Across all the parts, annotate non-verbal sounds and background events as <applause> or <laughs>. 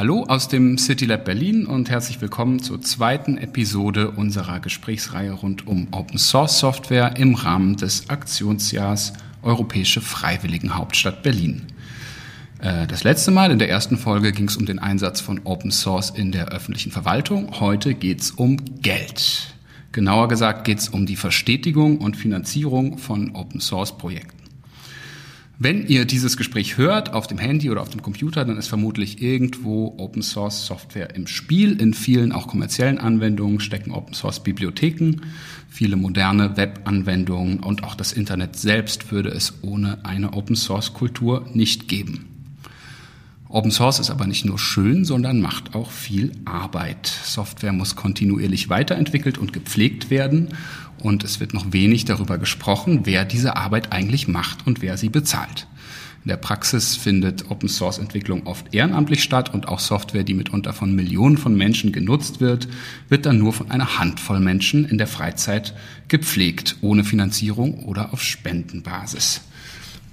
Hallo aus dem City Lab Berlin und herzlich willkommen zur zweiten Episode unserer Gesprächsreihe rund um Open Source Software im Rahmen des Aktionsjahrs Europäische Freiwilligen Hauptstadt Berlin. Äh, das letzte Mal in der ersten Folge ging es um den Einsatz von Open Source in der öffentlichen Verwaltung. Heute geht es um Geld. Genauer gesagt geht es um die Verstetigung und Finanzierung von Open Source Projekten. Wenn ihr dieses Gespräch hört auf dem Handy oder auf dem Computer, dann ist vermutlich irgendwo Open Source Software im Spiel. In vielen auch kommerziellen Anwendungen stecken Open Source Bibliotheken, viele moderne Web-Anwendungen und auch das Internet selbst würde es ohne eine Open Source Kultur nicht geben. Open Source ist aber nicht nur schön, sondern macht auch viel Arbeit. Software muss kontinuierlich weiterentwickelt und gepflegt werden und es wird noch wenig darüber gesprochen, wer diese Arbeit eigentlich macht und wer sie bezahlt. In der Praxis findet Open Source Entwicklung oft ehrenamtlich statt und auch Software, die mitunter von Millionen von Menschen genutzt wird, wird dann nur von einer Handvoll Menschen in der Freizeit gepflegt, ohne Finanzierung oder auf Spendenbasis.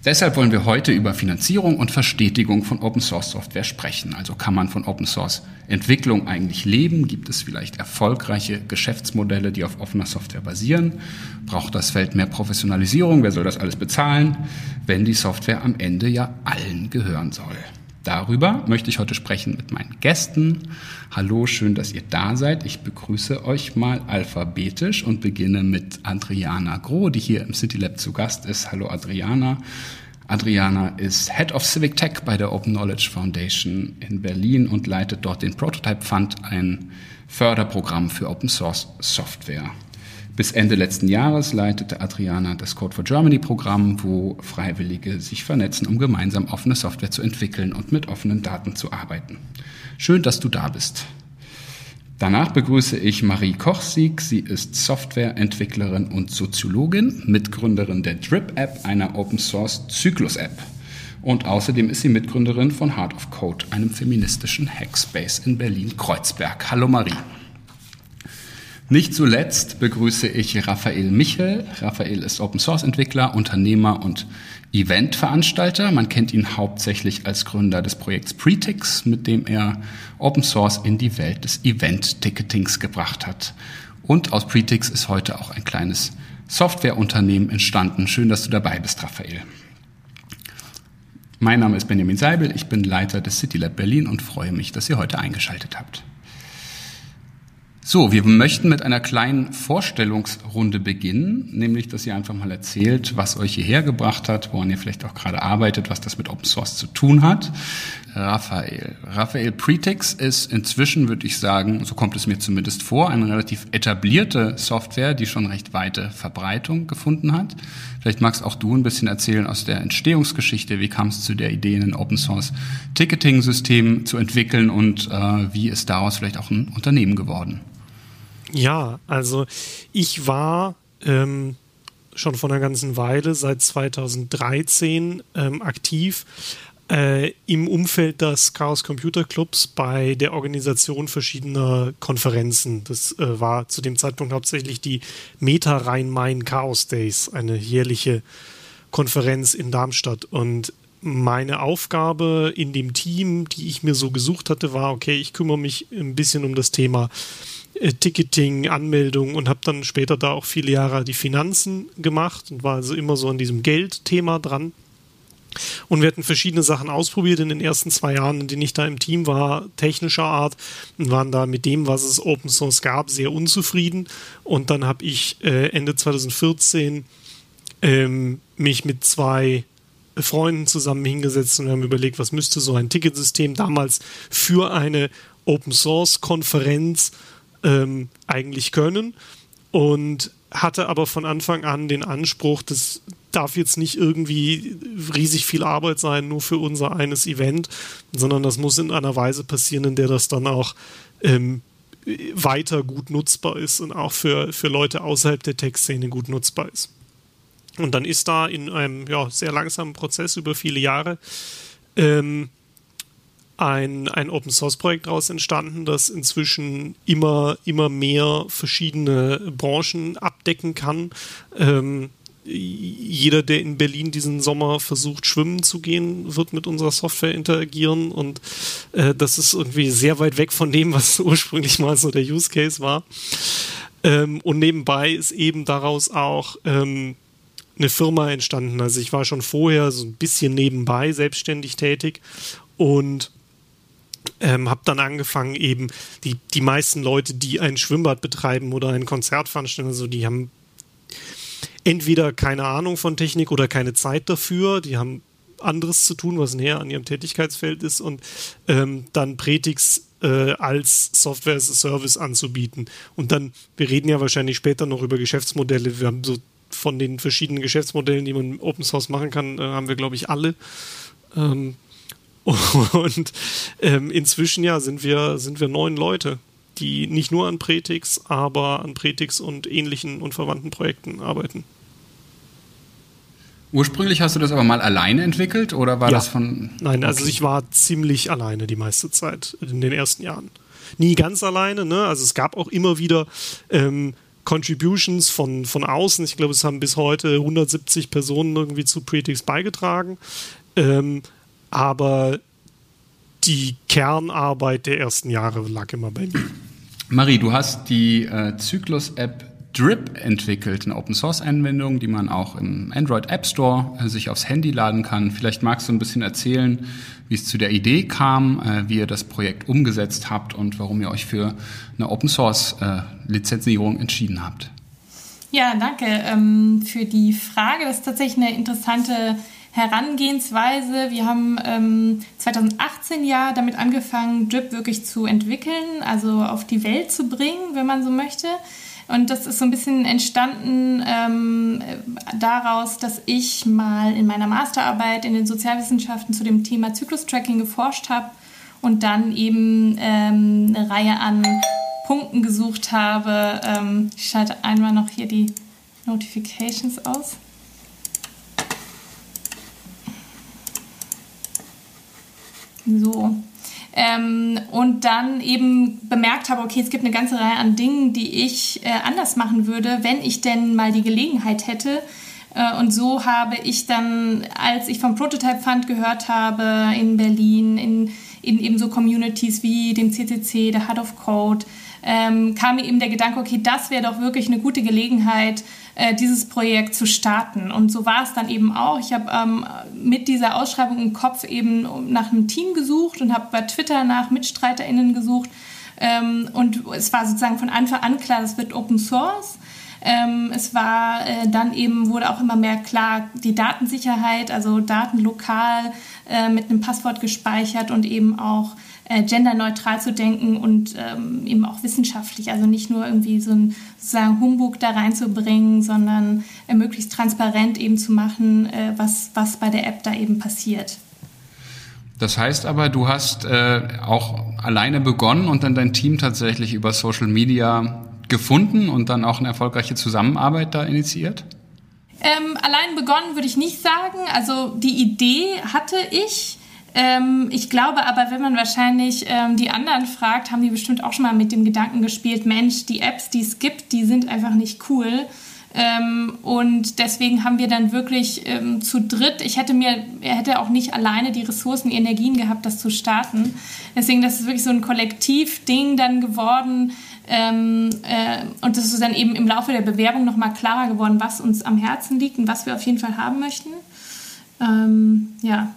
Deshalb wollen wir heute über Finanzierung und Verstetigung von Open Source Software sprechen. Also kann man von Open Source Entwicklung eigentlich leben? Gibt es vielleicht erfolgreiche Geschäftsmodelle, die auf offener Software basieren? Braucht das Feld mehr Professionalisierung? Wer soll das alles bezahlen, wenn die Software am Ende ja allen gehören soll? Darüber möchte ich heute sprechen mit meinen Gästen. Hallo, schön, dass ihr da seid. Ich begrüße euch mal alphabetisch und beginne mit Adriana Groh, die hier im City Lab zu Gast ist. Hallo Adriana. Adriana ist Head of Civic Tech bei der Open Knowledge Foundation in Berlin und leitet dort den Prototype Fund, ein Förderprogramm für Open Source Software. Bis Ende letzten Jahres leitete Adriana das Code for Germany Programm, wo Freiwillige sich vernetzen, um gemeinsam offene Software zu entwickeln und mit offenen Daten zu arbeiten. Schön, dass du da bist. Danach begrüße ich Marie Kochsieg. Sie ist Softwareentwicklerin und Soziologin, Mitgründerin der Drip-App, einer Open-Source-Zyklus-App. Und außerdem ist sie Mitgründerin von Heart of Code, einem feministischen Hackspace in Berlin-Kreuzberg. Hallo Marie. Nicht zuletzt begrüße ich Raphael Michel. Raphael ist Open Source Entwickler, Unternehmer und Eventveranstalter. Man kennt ihn hauptsächlich als Gründer des Projekts Pretix, mit dem er Open Source in die Welt des Event-Ticketings gebracht hat. Und aus Pretix ist heute auch ein kleines Softwareunternehmen entstanden. Schön, dass du dabei bist, Raphael. Mein Name ist Benjamin Seibel, ich bin Leiter des City Lab Berlin und freue mich, dass ihr heute eingeschaltet habt. So, wir möchten mit einer kleinen Vorstellungsrunde beginnen, nämlich, dass ihr einfach mal erzählt, was euch hierher gebracht hat, woran ihr vielleicht auch gerade arbeitet, was das mit Open Source zu tun hat. Raphael. Raphael Pretex ist inzwischen, würde ich sagen, so kommt es mir zumindest vor, eine relativ etablierte Software, die schon recht weite Verbreitung gefunden hat. Vielleicht magst auch du ein bisschen erzählen aus der Entstehungsgeschichte, wie kam es zu der Idee, ein Open Source Ticketing System zu entwickeln und äh, wie ist daraus vielleicht auch ein Unternehmen geworden? Ja, also ich war ähm, schon vor einer ganzen Weile, seit 2013, ähm, aktiv äh, im Umfeld des Chaos Computer Clubs bei der Organisation verschiedener Konferenzen. Das äh, war zu dem Zeitpunkt hauptsächlich die Meta Rhein-Main Chaos Days, eine jährliche Konferenz in Darmstadt. Und meine Aufgabe in dem Team, die ich mir so gesucht hatte, war, okay, ich kümmere mich ein bisschen um das Thema äh, Ticketing, Anmeldung und habe dann später da auch viele Jahre die Finanzen gemacht und war also immer so an diesem Geldthema dran. Und wir hatten verschiedene Sachen ausprobiert in den ersten zwei Jahren, in denen ich da im Team war, technischer Art, und waren da mit dem, was es Open Source gab, sehr unzufrieden. Und dann habe ich äh, Ende 2014 ähm, mich mit zwei Freunden zusammen hingesetzt und haben überlegt, was müsste so ein Ticketsystem damals für eine Open Source Konferenz ähm, eigentlich können und hatte aber von Anfang an den Anspruch, das darf jetzt nicht irgendwie riesig viel Arbeit sein, nur für unser eines Event, sondern das muss in einer Weise passieren, in der das dann auch ähm, weiter gut nutzbar ist und auch für, für Leute außerhalb der Tech-Szene gut nutzbar ist. Und dann ist da in einem ja, sehr langsamen Prozess über viele Jahre ähm, ein, ein Open Source Projekt daraus entstanden, das inzwischen immer, immer mehr verschiedene Branchen abdecken kann. Ähm, jeder, der in Berlin diesen Sommer versucht, schwimmen zu gehen, wird mit unserer Software interagieren und äh, das ist irgendwie sehr weit weg von dem, was <laughs> ursprünglich mal so der Use Case war. Ähm, und nebenbei ist eben daraus auch ähm, eine Firma entstanden. Also ich war schon vorher so ein bisschen nebenbei selbstständig tätig und ähm, habe dann angefangen, eben die, die meisten Leute, die ein Schwimmbad betreiben oder ein Konzert veranstalten, also die haben entweder keine Ahnung von Technik oder keine Zeit dafür, die haben anderes zu tun, was näher an ihrem Tätigkeitsfeld ist und ähm, dann Pretix äh, als Software as a Service anzubieten. Und dann, wir reden ja wahrscheinlich später noch über Geschäftsmodelle. Wir haben so von den verschiedenen Geschäftsmodellen, die man Open Source machen kann, äh, haben wir, glaube ich, alle. Ähm, und ähm, inzwischen ja sind wir, sind wir neun Leute, die nicht nur an Pretix, aber an Pretix und ähnlichen und verwandten Projekten arbeiten. Ursprünglich hast du das aber mal alleine entwickelt oder war ja. das von. Nein, also ich war ziemlich alleine die meiste Zeit in den ersten Jahren. Nie ganz alleine, ne? Also es gab auch immer wieder ähm, Contributions von, von außen. Ich glaube, es haben bis heute 170 Personen irgendwie zu Pretix beigetragen. Ähm, aber die Kernarbeit der ersten Jahre lag immer bei mir. Marie, du hast die äh, Zyklus-App Drip entwickelt, eine Open-Source-Anwendung, die man auch im Android App Store äh, sich aufs Handy laden kann. Vielleicht magst du ein bisschen erzählen, wie es zu der Idee kam, äh, wie ihr das Projekt umgesetzt habt und warum ihr euch für eine Open-Source-Lizenzierung äh, entschieden habt. Ja, danke ähm, für die Frage. Das ist tatsächlich eine interessante Herangehensweise. Wir haben ähm, 2018 ja damit angefangen, Drip wirklich zu entwickeln, also auf die Welt zu bringen, wenn man so möchte. Und das ist so ein bisschen entstanden ähm, daraus, dass ich mal in meiner Masterarbeit in den Sozialwissenschaften zu dem Thema Zyklustracking geforscht habe und dann eben ähm, eine Reihe an Punkten gesucht habe. Ähm, ich schalte einmal noch hier die Notifications aus. So, ähm, und dann eben bemerkt habe, okay, es gibt eine ganze Reihe an Dingen, die ich äh, anders machen würde, wenn ich denn mal die Gelegenheit hätte. Äh, und so habe ich dann, als ich vom Prototype Fund gehört habe in Berlin, in, in eben so Communities wie dem CCC, der Heart of Code, ähm, kam mir eben der Gedanke, okay, das wäre doch wirklich eine gute Gelegenheit, äh, dieses Projekt zu starten. Und so war es dann eben auch. Ich habe ähm, mit dieser Ausschreibung im Kopf eben nach einem Team gesucht und habe bei Twitter nach MitstreiterInnen gesucht. Ähm, und es war sozusagen von Anfang an klar, das wird Open Source. Ähm, es war äh, dann eben, wurde auch immer mehr klar, die Datensicherheit, also Daten lokal äh, mit einem Passwort gespeichert und eben auch äh, genderneutral zu denken und ähm, eben auch wissenschaftlich, also nicht nur irgendwie so ein sozusagen Humbug da reinzubringen, sondern äh, möglichst transparent eben zu machen, äh, was, was bei der App da eben passiert. Das heißt aber, du hast äh, auch alleine begonnen und dann dein Team tatsächlich über Social Media gefunden und dann auch eine erfolgreiche Zusammenarbeit da initiiert? Ähm, allein begonnen würde ich nicht sagen. Also die Idee hatte ich. Ähm, ich glaube aber, wenn man wahrscheinlich ähm, die anderen fragt, haben die bestimmt auch schon mal mit dem Gedanken gespielt, Mensch, die Apps, die es gibt, die sind einfach nicht cool. Ähm, und deswegen haben wir dann wirklich ähm, zu dritt, ich hätte mir, er hätte auch nicht alleine die Ressourcen, die Energien gehabt, das zu starten. Deswegen, das ist wirklich so ein Kollektivding dann geworden. Ähm, äh, und das ist dann eben im Laufe der Bewerbung nochmal klarer geworden, was uns am Herzen liegt und was wir auf jeden Fall haben möchten. Ähm, ja.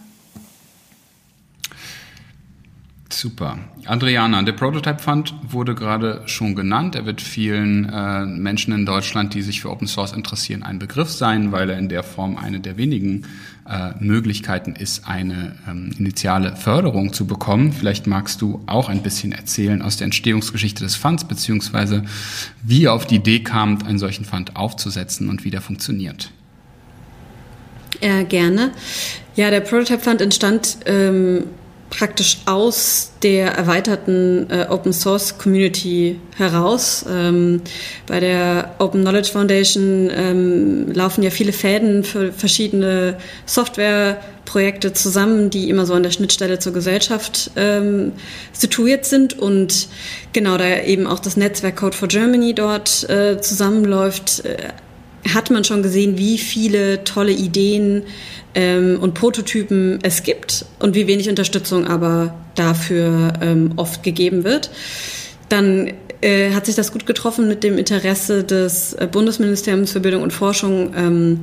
Super. Adriana, der Prototype Fund wurde gerade schon genannt. Er wird vielen äh, Menschen in Deutschland, die sich für Open Source interessieren, ein Begriff sein, weil er in der Form eine der wenigen äh, Möglichkeiten ist, eine ähm, initiale Förderung zu bekommen. Vielleicht magst du auch ein bisschen erzählen aus der Entstehungsgeschichte des Funds, beziehungsweise wie ihr auf die Idee kamt, einen solchen Fund aufzusetzen und wie der funktioniert. Ja, gerne. Ja, der Prototype Fund entstand ähm, praktisch aus der erweiterten äh, Open Source Community heraus. Ähm, bei der Open Knowledge Foundation ähm, laufen ja viele Fäden für verschiedene Softwareprojekte zusammen, die immer so an der Schnittstelle zur Gesellschaft ähm, situiert sind und genau da eben auch das Netzwerk Code for Germany dort äh, zusammenläuft. Äh, hat man schon gesehen, wie viele tolle Ideen ähm, und Prototypen es gibt und wie wenig Unterstützung aber dafür ähm, oft gegeben wird. Dann äh, hat sich das gut getroffen mit dem Interesse des äh, Bundesministeriums für Bildung und Forschung, ähm,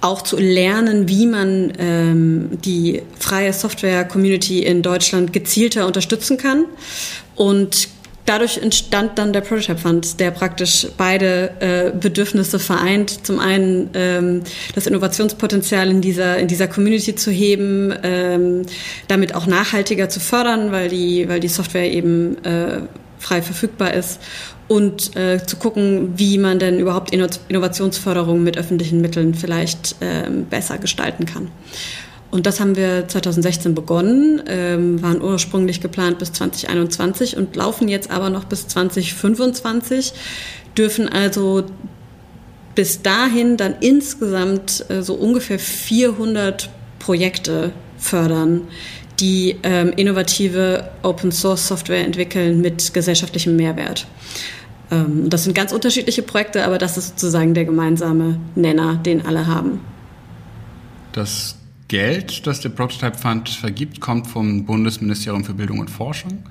auch zu lernen, wie man ähm, die freie Software-Community in Deutschland gezielter unterstützen kann. Und dadurch entstand dann der Prototype Fund, der praktisch beide äh, Bedürfnisse vereint. Zum einen ähm, das Innovationspotenzial in dieser, in dieser Community zu heben, ähm, damit auch nachhaltiger zu fördern, weil die, weil die Software eben äh, frei verfügbar ist und äh, zu gucken, wie man denn überhaupt Innovationsförderung mit öffentlichen Mitteln vielleicht äh, besser gestalten kann. Und das haben wir 2016 begonnen, ähm, waren ursprünglich geplant bis 2021 und laufen jetzt aber noch bis 2025, dürfen also bis dahin dann insgesamt äh, so ungefähr 400 Projekte fördern, die ähm, innovative Open Source Software entwickeln mit gesellschaftlichem Mehrwert. Ähm, das sind ganz unterschiedliche Projekte, aber das ist sozusagen der gemeinsame Nenner, den alle haben. Das Geld, das der Prototype Fund vergibt, kommt vom Bundesministerium für Bildung und Forschung.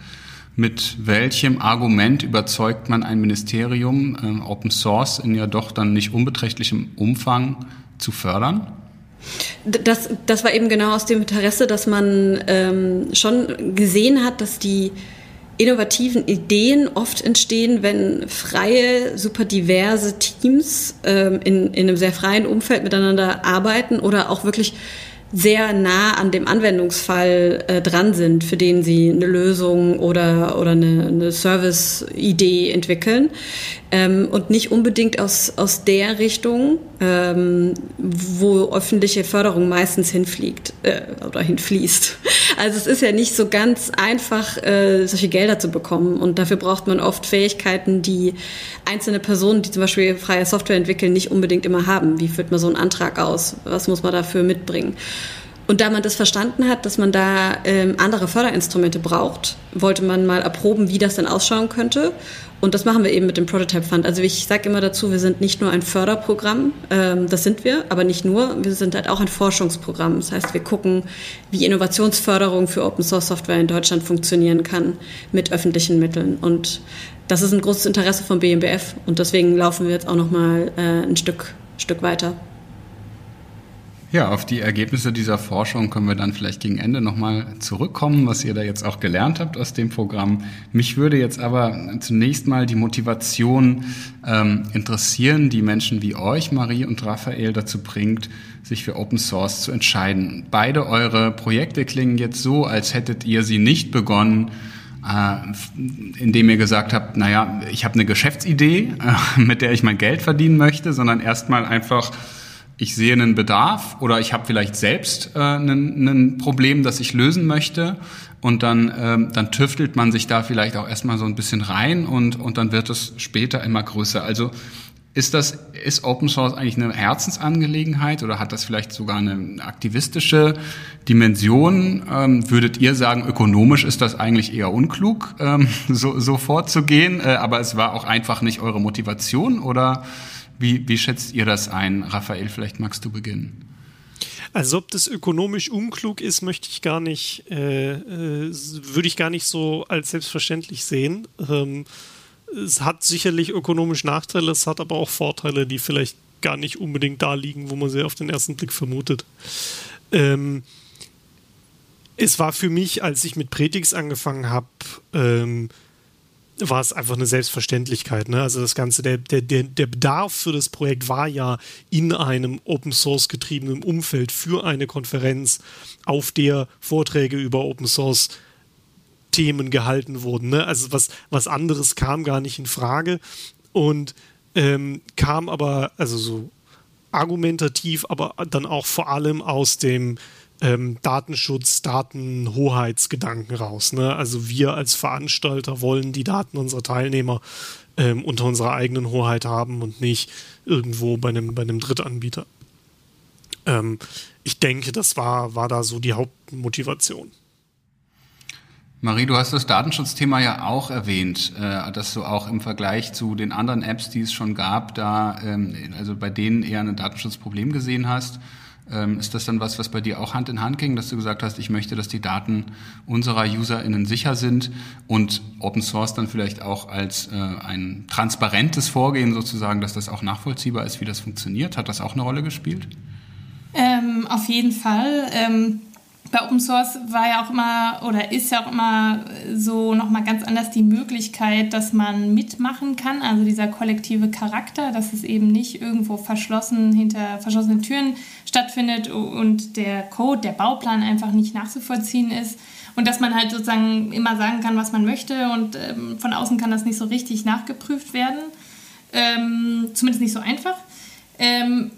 Mit welchem Argument überzeugt man ein Ministerium, äh, Open Source in ja doch dann nicht unbeträchtlichem Umfang zu fördern? Das, das war eben genau aus dem Interesse, dass man ähm, schon gesehen hat, dass die innovativen Ideen oft entstehen, wenn freie, super diverse Teams ähm, in, in einem sehr freien Umfeld miteinander arbeiten oder auch wirklich sehr nah an dem Anwendungsfall äh, dran sind, für den sie eine Lösung oder, oder eine, eine Service-Idee entwickeln ähm, und nicht unbedingt aus, aus der Richtung, ähm, wo öffentliche Förderung meistens hinfliegt äh, oder hinfließt. Also es ist ja nicht so ganz einfach, äh, solche Gelder zu bekommen und dafür braucht man oft Fähigkeiten, die einzelne Personen, die zum Beispiel freie Software entwickeln, nicht unbedingt immer haben. Wie führt man so einen Antrag aus? Was muss man dafür mitbringen? Und da man das verstanden hat, dass man da ähm, andere Förderinstrumente braucht, wollte man mal erproben, wie das denn ausschauen könnte. Und das machen wir eben mit dem Prototype Fund. Also ich sage immer dazu, wir sind nicht nur ein Förderprogramm, ähm, das sind wir, aber nicht nur, wir sind halt auch ein Forschungsprogramm. Das heißt, wir gucken, wie Innovationsförderung für Open Source Software in Deutschland funktionieren kann mit öffentlichen Mitteln. Und das ist ein großes Interesse vom BMBF und deswegen laufen wir jetzt auch noch mal äh, ein Stück, Stück weiter. Ja, auf die Ergebnisse dieser Forschung können wir dann vielleicht gegen Ende nochmal zurückkommen, was ihr da jetzt auch gelernt habt aus dem Programm. Mich würde jetzt aber zunächst mal die Motivation ähm, interessieren, die Menschen wie euch, Marie und Raphael, dazu bringt, sich für Open Source zu entscheiden. Beide eure Projekte klingen jetzt so, als hättet ihr sie nicht begonnen, äh, indem ihr gesagt habt, naja, ich habe eine Geschäftsidee, äh, <laughs> mit der ich mein Geld verdienen möchte, sondern erstmal einfach ich sehe einen Bedarf oder ich habe vielleicht selbst äh, ein, Problem, das ich lösen möchte und dann, ähm, dann tüftelt man sich da vielleicht auch erstmal so ein bisschen rein und, und dann wird es später immer größer. Also ist das, ist Open Source eigentlich eine Herzensangelegenheit oder hat das vielleicht sogar eine aktivistische Dimension? Ähm, würdet ihr sagen, ökonomisch ist das eigentlich eher unklug, ähm, <laughs> so, so vorzugehen, äh, aber es war auch einfach nicht eure Motivation oder wie, wie schätzt ihr das ein? Raphael, vielleicht magst du beginnen. Also ob das ökonomisch unklug ist, möchte ich gar nicht, äh, äh, würde ich gar nicht so als selbstverständlich sehen. Ähm, es hat sicherlich ökonomisch Nachteile, es hat aber auch Vorteile, die vielleicht gar nicht unbedingt da liegen, wo man sie auf den ersten Blick vermutet. Ähm, es war für mich, als ich mit Pretix angefangen habe, ähm, war es einfach eine Selbstverständlichkeit. Ne? Also das Ganze, der, der, der Bedarf für das Projekt war ja in einem Open Source getriebenen Umfeld für eine Konferenz, auf der Vorträge über Open Source Themen gehalten wurden. Ne? Also was, was anderes kam gar nicht in Frage und ähm, kam aber, also so argumentativ, aber dann auch vor allem aus dem ähm, Datenschutz, Datenhoheitsgedanken raus. Ne? Also wir als Veranstalter wollen die Daten unserer Teilnehmer ähm, unter unserer eigenen Hoheit haben und nicht irgendwo bei einem, bei einem Drittanbieter. Ähm, ich denke, das war, war da so die Hauptmotivation. Marie, du hast das Datenschutzthema ja auch erwähnt, äh, dass du auch im Vergleich zu den anderen Apps, die es schon gab, da ähm, also bei denen eher ein Datenschutzproblem gesehen hast. Ähm, ist das dann was, was bei dir auch Hand in Hand ging, dass du gesagt hast, ich möchte, dass die Daten unserer UserInnen sicher sind und Open Source dann vielleicht auch als äh, ein transparentes Vorgehen sozusagen, dass das auch nachvollziehbar ist, wie das funktioniert? Hat das auch eine Rolle gespielt? Ähm, auf jeden Fall. Ähm bei Open Source war ja auch immer oder ist ja auch immer so nochmal ganz anders die Möglichkeit, dass man mitmachen kann. Also dieser kollektive Charakter, dass es eben nicht irgendwo verschlossen hinter verschlossenen Türen stattfindet und der Code, der Bauplan einfach nicht nachzuvollziehen ist. Und dass man halt sozusagen immer sagen kann, was man möchte und ähm, von außen kann das nicht so richtig nachgeprüft werden. Ähm, zumindest nicht so einfach. Ähm,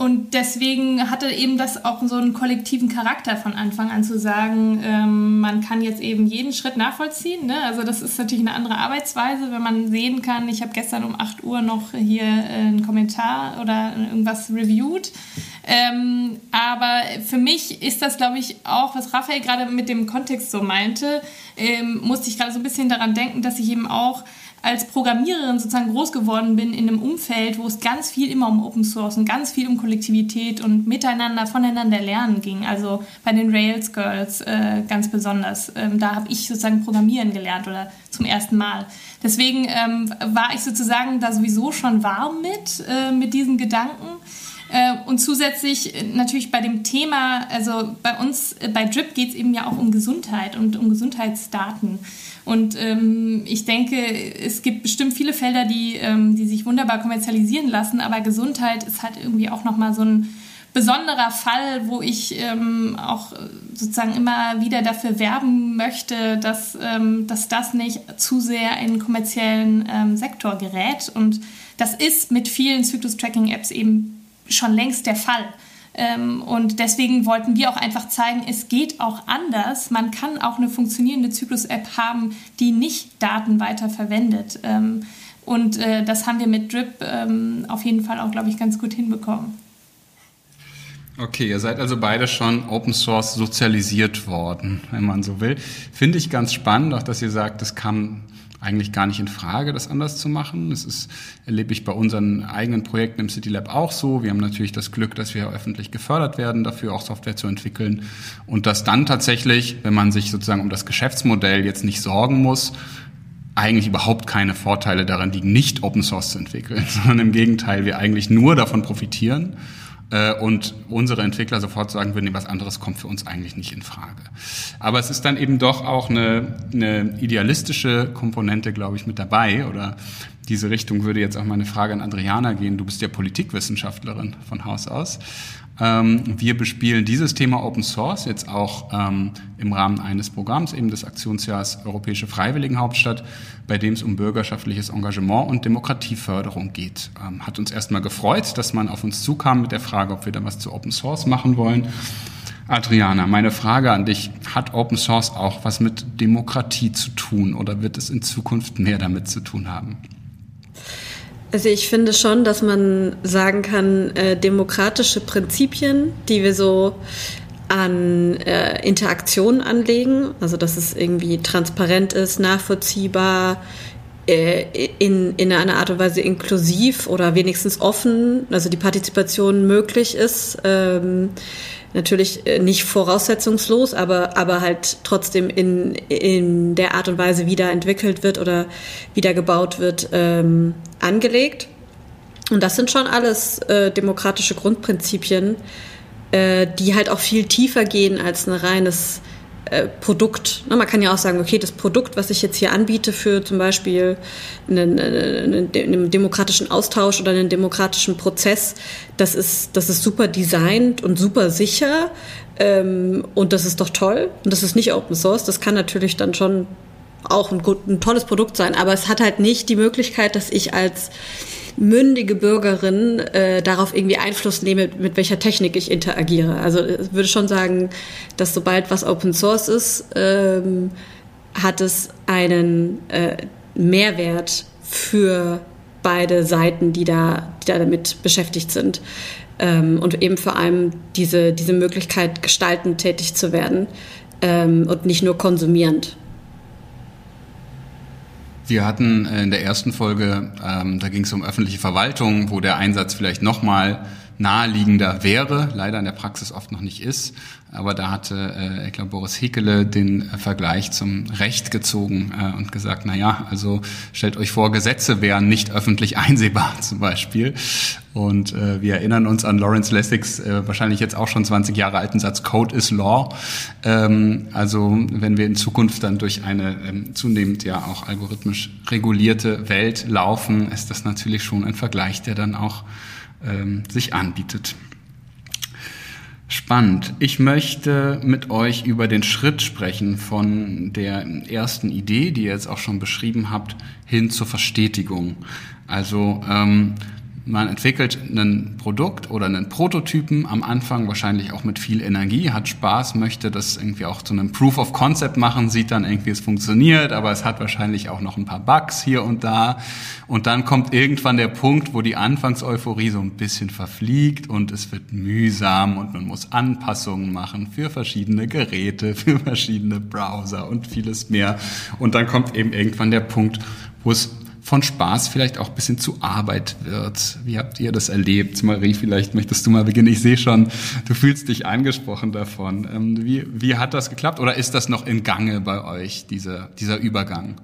und deswegen hatte eben das auch so einen kollektiven Charakter von Anfang an zu sagen, ähm, man kann jetzt eben jeden Schritt nachvollziehen. Ne? Also das ist natürlich eine andere Arbeitsweise, wenn man sehen kann, ich habe gestern um 8 Uhr noch hier äh, einen Kommentar oder irgendwas reviewed. Ähm, aber für mich ist das, glaube ich, auch, was Raphael gerade mit dem Kontext so meinte, ähm, musste ich gerade so ein bisschen daran denken, dass ich eben auch als Programmiererin sozusagen groß geworden bin in einem Umfeld, wo es ganz viel immer um Open Source und ganz viel um Kollektivität und miteinander, voneinander lernen ging. Also bei den Rails Girls äh, ganz besonders. Ähm, da habe ich sozusagen Programmieren gelernt oder zum ersten Mal. Deswegen ähm, war ich sozusagen da sowieso schon warm mit, äh, mit diesen Gedanken. Äh, und zusätzlich äh, natürlich bei dem Thema, also bei uns, äh, bei Drip geht es eben ja auch um Gesundheit und um Gesundheitsdaten. Und ähm, ich denke, es gibt bestimmt viele Felder, die, ähm, die sich wunderbar kommerzialisieren lassen, aber Gesundheit ist halt irgendwie auch nochmal so ein besonderer Fall, wo ich ähm, auch sozusagen immer wieder dafür werben möchte, dass, ähm, dass das nicht zu sehr in den kommerziellen ähm, Sektor gerät. Und das ist mit vielen Zyklus-Tracking-Apps eben schon längst der Fall. Ähm, und deswegen wollten wir auch einfach zeigen, es geht auch anders. Man kann auch eine funktionierende Zyklus-App haben, die nicht Daten weiter verwendet. Ähm, und äh, das haben wir mit Drip ähm, auf jeden Fall auch, glaube ich, ganz gut hinbekommen. Okay, ihr seid also beide schon Open Source sozialisiert worden, wenn man so will. Finde ich ganz spannend, auch dass ihr sagt, das kam eigentlich gar nicht in Frage, das anders zu machen. Das ist, erlebe ich bei unseren eigenen Projekten im City Lab auch so. Wir haben natürlich das Glück, dass wir öffentlich gefördert werden, dafür auch Software zu entwickeln. Und dass dann tatsächlich, wenn man sich sozusagen um das Geschäftsmodell jetzt nicht sorgen muss, eigentlich überhaupt keine Vorteile daran liegen, nicht Open Source zu entwickeln, <laughs> sondern im Gegenteil, wir eigentlich nur davon profitieren und unsere Entwickler sofort sagen würden, was anderes kommt für uns eigentlich nicht in Frage. Aber es ist dann eben doch auch eine, eine idealistische Komponente, glaube ich, mit dabei oder diese Richtung würde jetzt auch meine Frage an Adriana gehen. Du bist ja Politikwissenschaftlerin von Haus aus. Ähm, wir bespielen dieses Thema Open Source jetzt auch ähm, im Rahmen eines Programms, eben des Aktionsjahrs Europäische Freiwilligenhauptstadt, bei dem es um bürgerschaftliches Engagement und Demokratieförderung geht. Ähm, hat uns erstmal gefreut, dass man auf uns zukam mit der Frage, ob wir da was zu Open Source machen wollen. Adriana, meine Frage an dich, hat Open Source auch was mit Demokratie zu tun oder wird es in Zukunft mehr damit zu tun haben? Also ich finde schon, dass man sagen kann, äh, demokratische Prinzipien, die wir so an äh, Interaktionen anlegen, also dass es irgendwie transparent ist, nachvollziehbar, äh, in, in einer Art und Weise inklusiv oder wenigstens offen, also die Partizipation möglich ist. Ähm, natürlich äh, nicht voraussetzungslos, aber, aber halt trotzdem in, in der Art und Weise, wie da entwickelt wird oder wieder gebaut wird, ähm, angelegt. Und das sind schon alles äh, demokratische Grundprinzipien, äh, die halt auch viel tiefer gehen als ein reines äh, Produkt. Man kann ja auch sagen, okay, das Produkt, was ich jetzt hier anbiete für zum Beispiel einen, einen, einen, demokratischen Austausch oder einen demokratischen Prozess, das ist, das ist super designt und super sicher ähm, und das ist doch toll. Und das ist nicht Open Source, das kann natürlich dann schon auch ein, gut, ein tolles Produkt sein, aber es hat halt nicht die Möglichkeit, dass ich als mündige Bürgerin äh, darauf irgendwie Einfluss nehme, mit welcher Technik ich interagiere. Also ich würde schon sagen, dass sobald was Open Source ist, ähm, hat es einen äh, Mehrwert für beide Seiten, die da, die da damit beschäftigt sind. Ähm, und eben vor allem diese, diese Möglichkeit, gestaltend tätig zu werden ähm, und nicht nur konsumierend. Wir hatten in der ersten Folge, ähm, da ging es um öffentliche Verwaltung, wo der Einsatz vielleicht nochmal naheliegender wäre, leider in der Praxis oft noch nicht ist. Aber da hatte, äh, ich glaube, Boris Hekele den äh, Vergleich zum Recht gezogen äh, und gesagt, na ja, also stellt euch vor, Gesetze wären nicht öffentlich <laughs> einsehbar zum Beispiel. Und äh, wir erinnern uns an Lawrence Lessigs äh, wahrscheinlich jetzt auch schon 20 Jahre alten Satz, Code is Law. Ähm, also wenn wir in Zukunft dann durch eine ähm, zunehmend ja auch algorithmisch regulierte Welt laufen, ist das natürlich schon ein Vergleich, der dann auch ähm, sich anbietet. Spannend. Ich möchte mit euch über den Schritt sprechen von der ersten Idee, die ihr jetzt auch schon beschrieben habt, hin zur Verstetigung. Also ähm, man entwickelt ein Produkt oder einen Prototypen am Anfang wahrscheinlich auch mit viel Energie, hat Spaß, möchte das irgendwie auch zu einem Proof of Concept machen, sieht dann irgendwie, es funktioniert, aber es hat wahrscheinlich auch noch ein paar Bugs hier und da. Und dann kommt irgendwann der Punkt, wo die Anfangseuphorie so ein bisschen verfliegt und es wird mühsam und man muss Anpassungen machen für verschiedene Geräte, <laughs> für verschiedene Browser und vieles mehr. Und dann kommt eben irgendwann der Punkt, wo es von Spaß vielleicht auch ein bisschen zu Arbeit wird. Wie habt ihr das erlebt? Marie, vielleicht möchtest du mal beginnen. Ich sehe schon, du fühlst dich angesprochen davon. Ähm, wie, wie hat das geklappt oder ist das noch in Gange bei euch, dieser, dieser Übergang?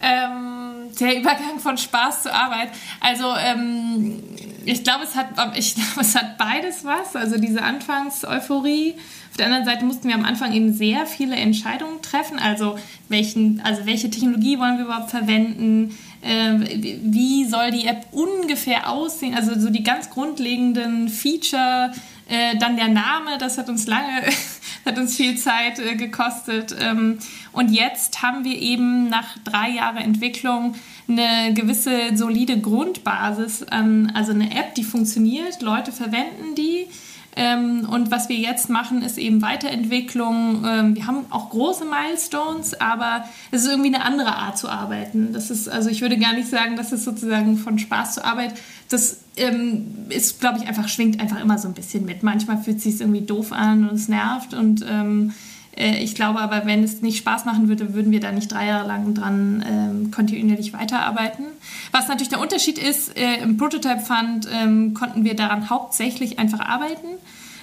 Ähm, der Übergang von Spaß zu Arbeit. Also ähm, ich glaube, es hat, ich glaube, es hat beides was. Also diese Anfangseuphorie. Auf der anderen Seite mussten wir am Anfang eben sehr viele Entscheidungen treffen. Also welchen, also welche Technologie wollen wir überhaupt verwenden? Äh, wie soll die App ungefähr aussehen? Also so die ganz grundlegenden Feature. Äh, dann der Name, das hat uns lange, <laughs> hat uns viel Zeit äh, gekostet. Ähm, und jetzt haben wir eben nach drei Jahren Entwicklung eine gewisse solide Grundbasis also eine App, die funktioniert, Leute verwenden die. Ähm, und was wir jetzt machen, ist eben Weiterentwicklung. Ähm, wir haben auch große Milestones, aber es ist irgendwie eine andere Art zu arbeiten. Das ist, also ich würde gar nicht sagen, dass es sozusagen von Spaß zur Arbeit, das ähm, ist, glaube ich, einfach, schwingt einfach immer so ein bisschen mit. Manchmal fühlt es sich irgendwie doof an und es nervt und ähm, äh, ich glaube aber, wenn es nicht Spaß machen würde, würden wir da nicht drei Jahre lang dran ähm, kontinuierlich weiterarbeiten. Was natürlich der Unterschied ist, äh, im Prototype Fund ähm, konnten wir daran hauptsächlich einfach arbeiten.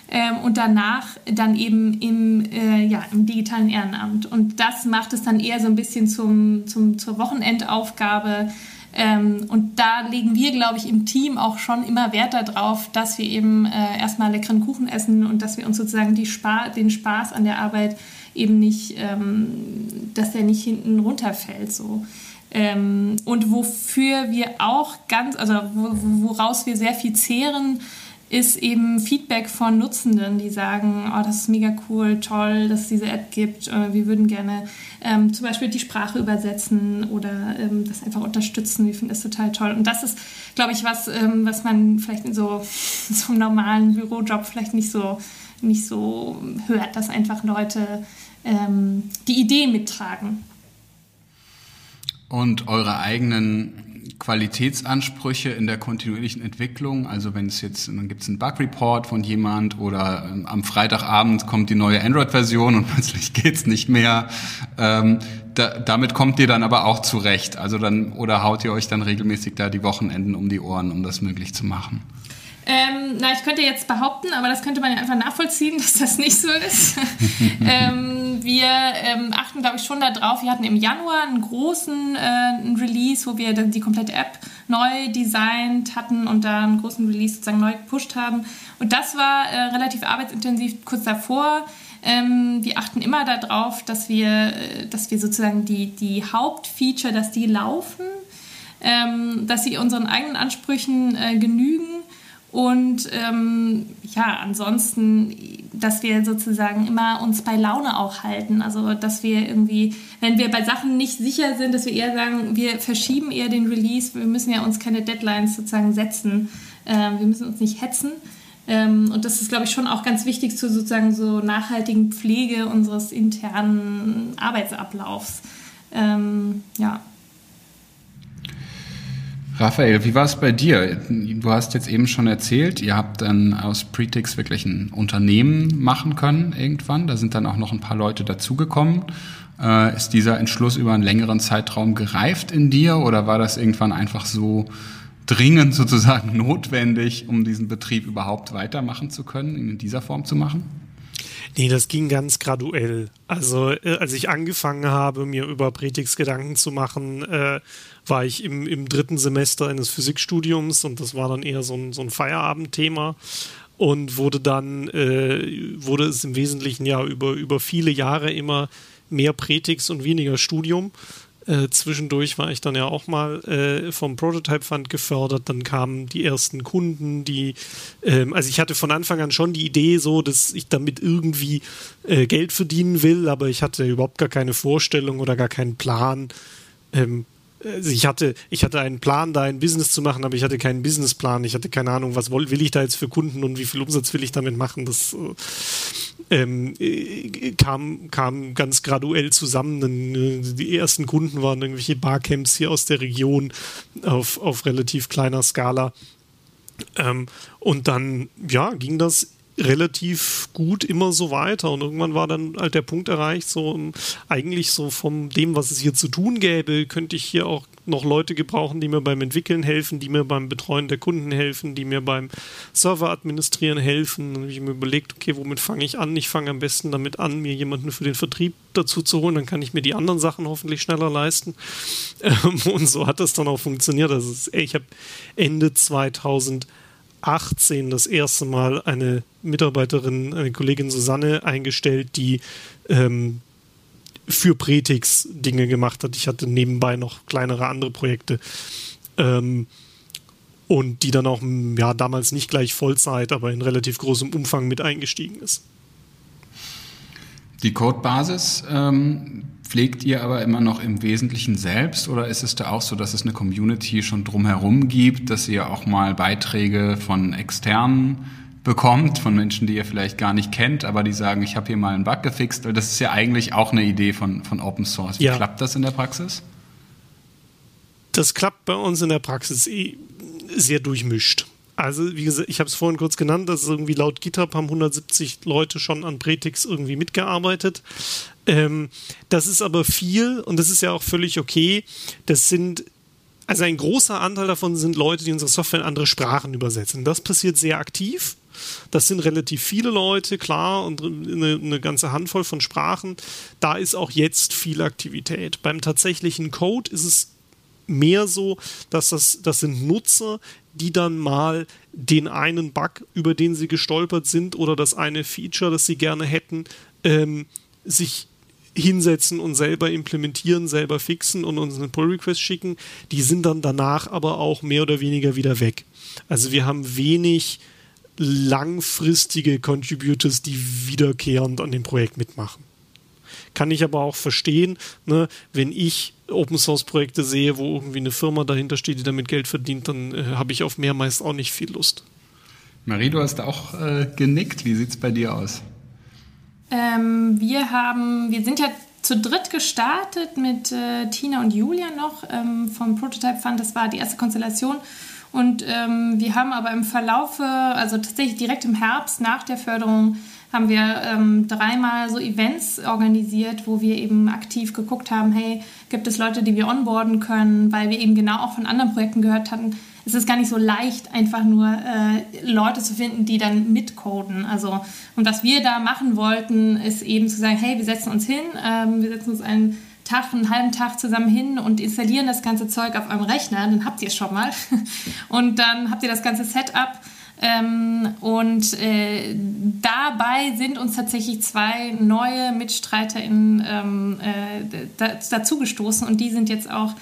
Ähm, und danach dann eben im, äh, ja, im digitalen Ehrenamt. Und das macht es dann eher so ein bisschen zum, zum, zur Wochenendaufgabe, ähm, und da legen wir, glaube ich, im Team auch schon immer Wert darauf, dass wir eben äh, erstmal leckeren Kuchen essen und dass wir uns sozusagen Spa den Spaß an der Arbeit eben nicht, ähm, dass der nicht hinten runterfällt. So. Ähm, und wofür wir auch ganz, also woraus wir sehr viel zehren, ist eben Feedback von Nutzenden, die sagen, oh, das ist mega cool, toll, dass es diese App gibt. Äh, wir würden gerne ähm, zum Beispiel die Sprache übersetzen oder ähm, das einfach unterstützen. Wir finden das total toll. Und das ist, glaube ich, was, ähm, was man vielleicht in so, <laughs> so einem normalen Bürojob vielleicht nicht so, nicht so hört, dass einfach Leute ähm, die Idee mittragen. Und eure eigenen Qualitätsansprüche in der kontinuierlichen Entwicklung. Also wenn es jetzt, dann gibt es einen Bug-Report von jemand oder ähm, am Freitagabend kommt die neue Android-Version und <laughs> plötzlich geht's nicht mehr. Ähm, da, damit kommt ihr dann aber auch zurecht. Also dann, oder haut ihr euch dann regelmäßig da die Wochenenden um die Ohren, um das möglich zu machen? Ähm, na, ich könnte jetzt behaupten, aber das könnte man ja einfach nachvollziehen, <laughs> dass das nicht so ist. <laughs> ähm, wir ähm, achten, glaube ich, schon darauf. Wir hatten im Januar einen großen äh, Release, wo wir die komplette App neu designt hatten und da einen großen Release sozusagen neu gepusht haben. Und das war äh, relativ arbeitsintensiv kurz davor. Ähm, wir achten immer darauf, dass wir, äh, dass wir sozusagen die, die Hauptfeature, dass die laufen, ähm, dass sie unseren eigenen Ansprüchen äh, genügen und ähm, ja, ansonsten, dass wir sozusagen immer uns bei Laune auch halten. Also, dass wir irgendwie, wenn wir bei Sachen nicht sicher sind, dass wir eher sagen, wir verschieben eher den Release. Wir müssen ja uns keine Deadlines sozusagen setzen. Ähm, wir müssen uns nicht hetzen. Ähm, und das ist, glaube ich, schon auch ganz wichtig zur sozusagen so nachhaltigen Pflege unseres internen Arbeitsablaufs. Ähm, ja. Raphael, wie war es bei dir? Du hast jetzt eben schon erzählt, ihr habt dann aus Pretix wirklich ein Unternehmen machen können irgendwann. Da sind dann auch noch ein paar Leute dazugekommen. Äh, ist dieser Entschluss über einen längeren Zeitraum gereift in dir oder war das irgendwann einfach so dringend <laughs> sozusagen notwendig, um diesen Betrieb überhaupt weitermachen zu können, ihn in dieser Form zu machen? Nee, das ging ganz graduell. Also äh, als ich angefangen habe, mir über Pretix Gedanken zu machen, äh, war ich im, im dritten Semester eines Physikstudiums und das war dann eher so ein, so ein Feierabendthema und wurde dann, äh, wurde es im Wesentlichen ja über, über viele Jahre immer mehr Pretix und weniger Studium. Äh, zwischendurch war ich dann ja auch mal äh, vom Prototype Fund gefördert. Dann kamen die ersten Kunden, die, ähm, also ich hatte von Anfang an schon die Idee, so, dass ich damit irgendwie äh, Geld verdienen will, aber ich hatte überhaupt gar keine Vorstellung oder gar keinen Plan. Ähm, also ich hatte, ich hatte einen Plan, da ein Business zu machen, aber ich hatte keinen Businessplan. Ich hatte keine Ahnung, was will, ich da jetzt für Kunden und wie viel Umsatz will ich damit machen. Das äh, ähm, äh, kam, kam ganz graduell zusammen. Die ersten Kunden waren irgendwelche Barcamps hier aus der Region auf, auf relativ kleiner Skala. Ähm, und dann, ja, ging das relativ gut immer so weiter und irgendwann war dann halt der Punkt erreicht, so eigentlich so von dem, was es hier zu tun gäbe, könnte ich hier auch noch Leute gebrauchen, die mir beim Entwickeln helfen, die mir beim Betreuen der Kunden helfen, die mir beim Server administrieren helfen. Dann habe ich mir überlegt, okay, womit fange ich an? Ich fange am besten damit an, mir jemanden für den Vertrieb dazu zu holen, dann kann ich mir die anderen Sachen hoffentlich schneller leisten. <laughs> Ähm, und so hat das dann auch funktioniert. Also ich habe Ende 2000 2018 das erste Mal eine Mitarbeiterin, eine Kollegin Susanne eingestellt, die ähm, für Pretix Dinge gemacht hat. Ich hatte nebenbei noch kleinere andere Projekte. Ähm, und die dann auch ja, damals nicht gleich Vollzeit, aber in relativ großem Umfang mit eingestiegen ist. Die Codebasis ähm, pflegt ihr aber immer noch im Wesentlichen selbst oder ist es da auch so, dass es eine Community schon drumherum gibt, dass ihr auch mal Beiträge von externen bekommt, von Menschen, die ihr vielleicht gar nicht kennt, aber die sagen, ich habe hier mal einen Bug gefixt, weil das ist ja eigentlich auch eine Idee von, von Open Source. Wie ja. klappt das in der Praxis? Das klappt bei uns in der Praxis eh sehr durchmischt. Also, wie gesagt, ich habe es vorhin kurz genannt, dass irgendwie laut GitHub haben 170 Leute schon an Pretix irgendwie mitgearbeitet. Ähm, das ist aber viel und das ist ja auch völlig okay. Das sind also ein großer Anteil davon sind Leute, die unsere Software in andere Sprachen übersetzen. Das passiert sehr aktiv. Das sind relativ viele Leute, klar, und eine, eine, ganze Handvoll von Sprachen. Da ist auch jetzt viel Aktivität. Beim tatsächlichen Code ist es mehr so, dass das, das sind Nutzer, die dann mal den einen Bug, über den sie gestolpert sind, oder das eine Feature, das sie gerne hätten, ähm, sich hinsetzen und selber implementieren, selber fixen und uns einen Pull-Request schicken. Die sind dann danach aber auch mehr oder weniger wieder weg. Also wir haben wenig langfristige Contributors, die wiederkehrend an dem Projekt mitmachen. Kann ich aber auch verstehen, ne, wenn ich Open Source Projekte sehe, wo irgendwie eine Firma dahinter steht, die damit Geld verdient, dann äh, habe ich auf mehr meist auch nicht viel Lust. Marie, du hast auch äh, genickt. Wie sieht es bei dir aus? Ähm, wir haben, wir sind ja zu dritt gestartet mit äh, Tina und Julia noch ähm, vom Prototype Fund. Das war die erste Konstellation. Und ähm, wir haben aber im Verlaufe, also tatsächlich direkt im Herbst nach der Förderung, haben wir ähm, dreimal so Events organisiert, wo wir eben aktiv geguckt haben, hey, gibt es Leute, die wir onboarden können, weil wir eben genau auch von anderen Projekten gehört hatten, es ist gar nicht so leicht, einfach nur äh, Leute zu finden, die dann mitcoden. Also, und was wir da machen wollten, ist eben zu sagen, hey, wir setzen uns hin, ähm, wir setzen uns einen Tag, einen halben Tag zusammen hin und installieren das ganze Zeug auf eurem Rechner, dann habt ihr es schon mal. <laughs> und dann habt ihr das ganze Setup ähm, und äh, dabei sind uns tatsächlich zwei neue MitstreiterInnen ähm, äh, dazugestoßen und die sind jetzt auch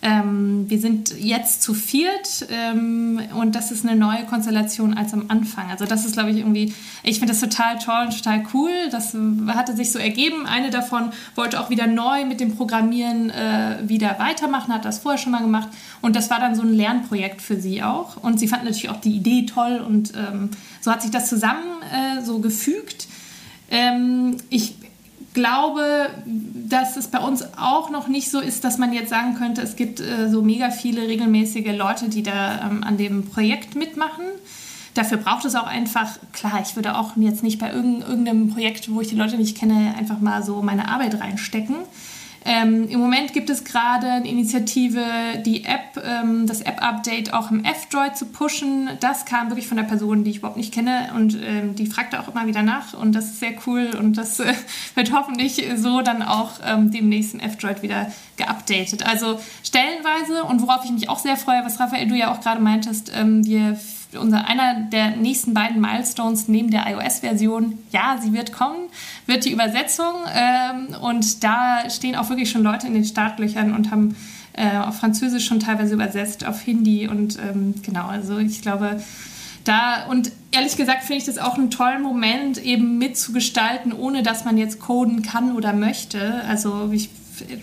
ähm, wir sind jetzt zu viert ähm, und das ist eine neue Konstellation als am Anfang. Also das ist, glaube ich, irgendwie, ich finde das total toll und total cool. Das hatte sich so ergeben. Eine davon wollte auch wieder neu mit dem Programmieren äh, wieder weitermachen, hat das vorher schon mal gemacht und das war dann so ein Lernprojekt für sie auch. Und sie fand natürlich auch die Idee toll und ähm, so hat sich das zusammen äh, so gefügt. Ähm, ich glaube, dass es bei uns auch noch nicht so ist, dass man jetzt sagen könnte, es gibt äh, so mega viele regelmäßige Leute, die da ähm, an dem Projekt mitmachen. Dafür braucht es auch einfach, klar, ich würde auch jetzt nicht bei irgendeinem Projekt, wo ich die Leute nicht kenne, einfach mal so meine Arbeit reinstecken. Ähm, Im Moment gibt es gerade eine Initiative, die App, ähm, das App-Update auch im F-Droid zu pushen. Das kam wirklich von der Person, die ich überhaupt nicht kenne und ähm, die fragte auch immer wieder nach und das ist sehr cool und das äh, <laughs> wird hoffentlich so dann auch ähm, demnächst im F-Droid wieder geupdatet. Also stellenweise und worauf ich mich auch sehr freue, was Raphael du ja auch gerade meintest, ähm, wir unser, einer der nächsten beiden Milestones neben der iOS-Version, ja, sie wird kommen, wird die Übersetzung. Ähm, und da stehen auch wirklich schon Leute in den Startlöchern und haben äh, auf Französisch schon teilweise übersetzt, auf Hindi und ähm, genau, also ich glaube, da und ehrlich gesagt finde ich das auch einen tollen Moment, eben mitzugestalten, ohne dass man jetzt coden kann oder möchte. Also ich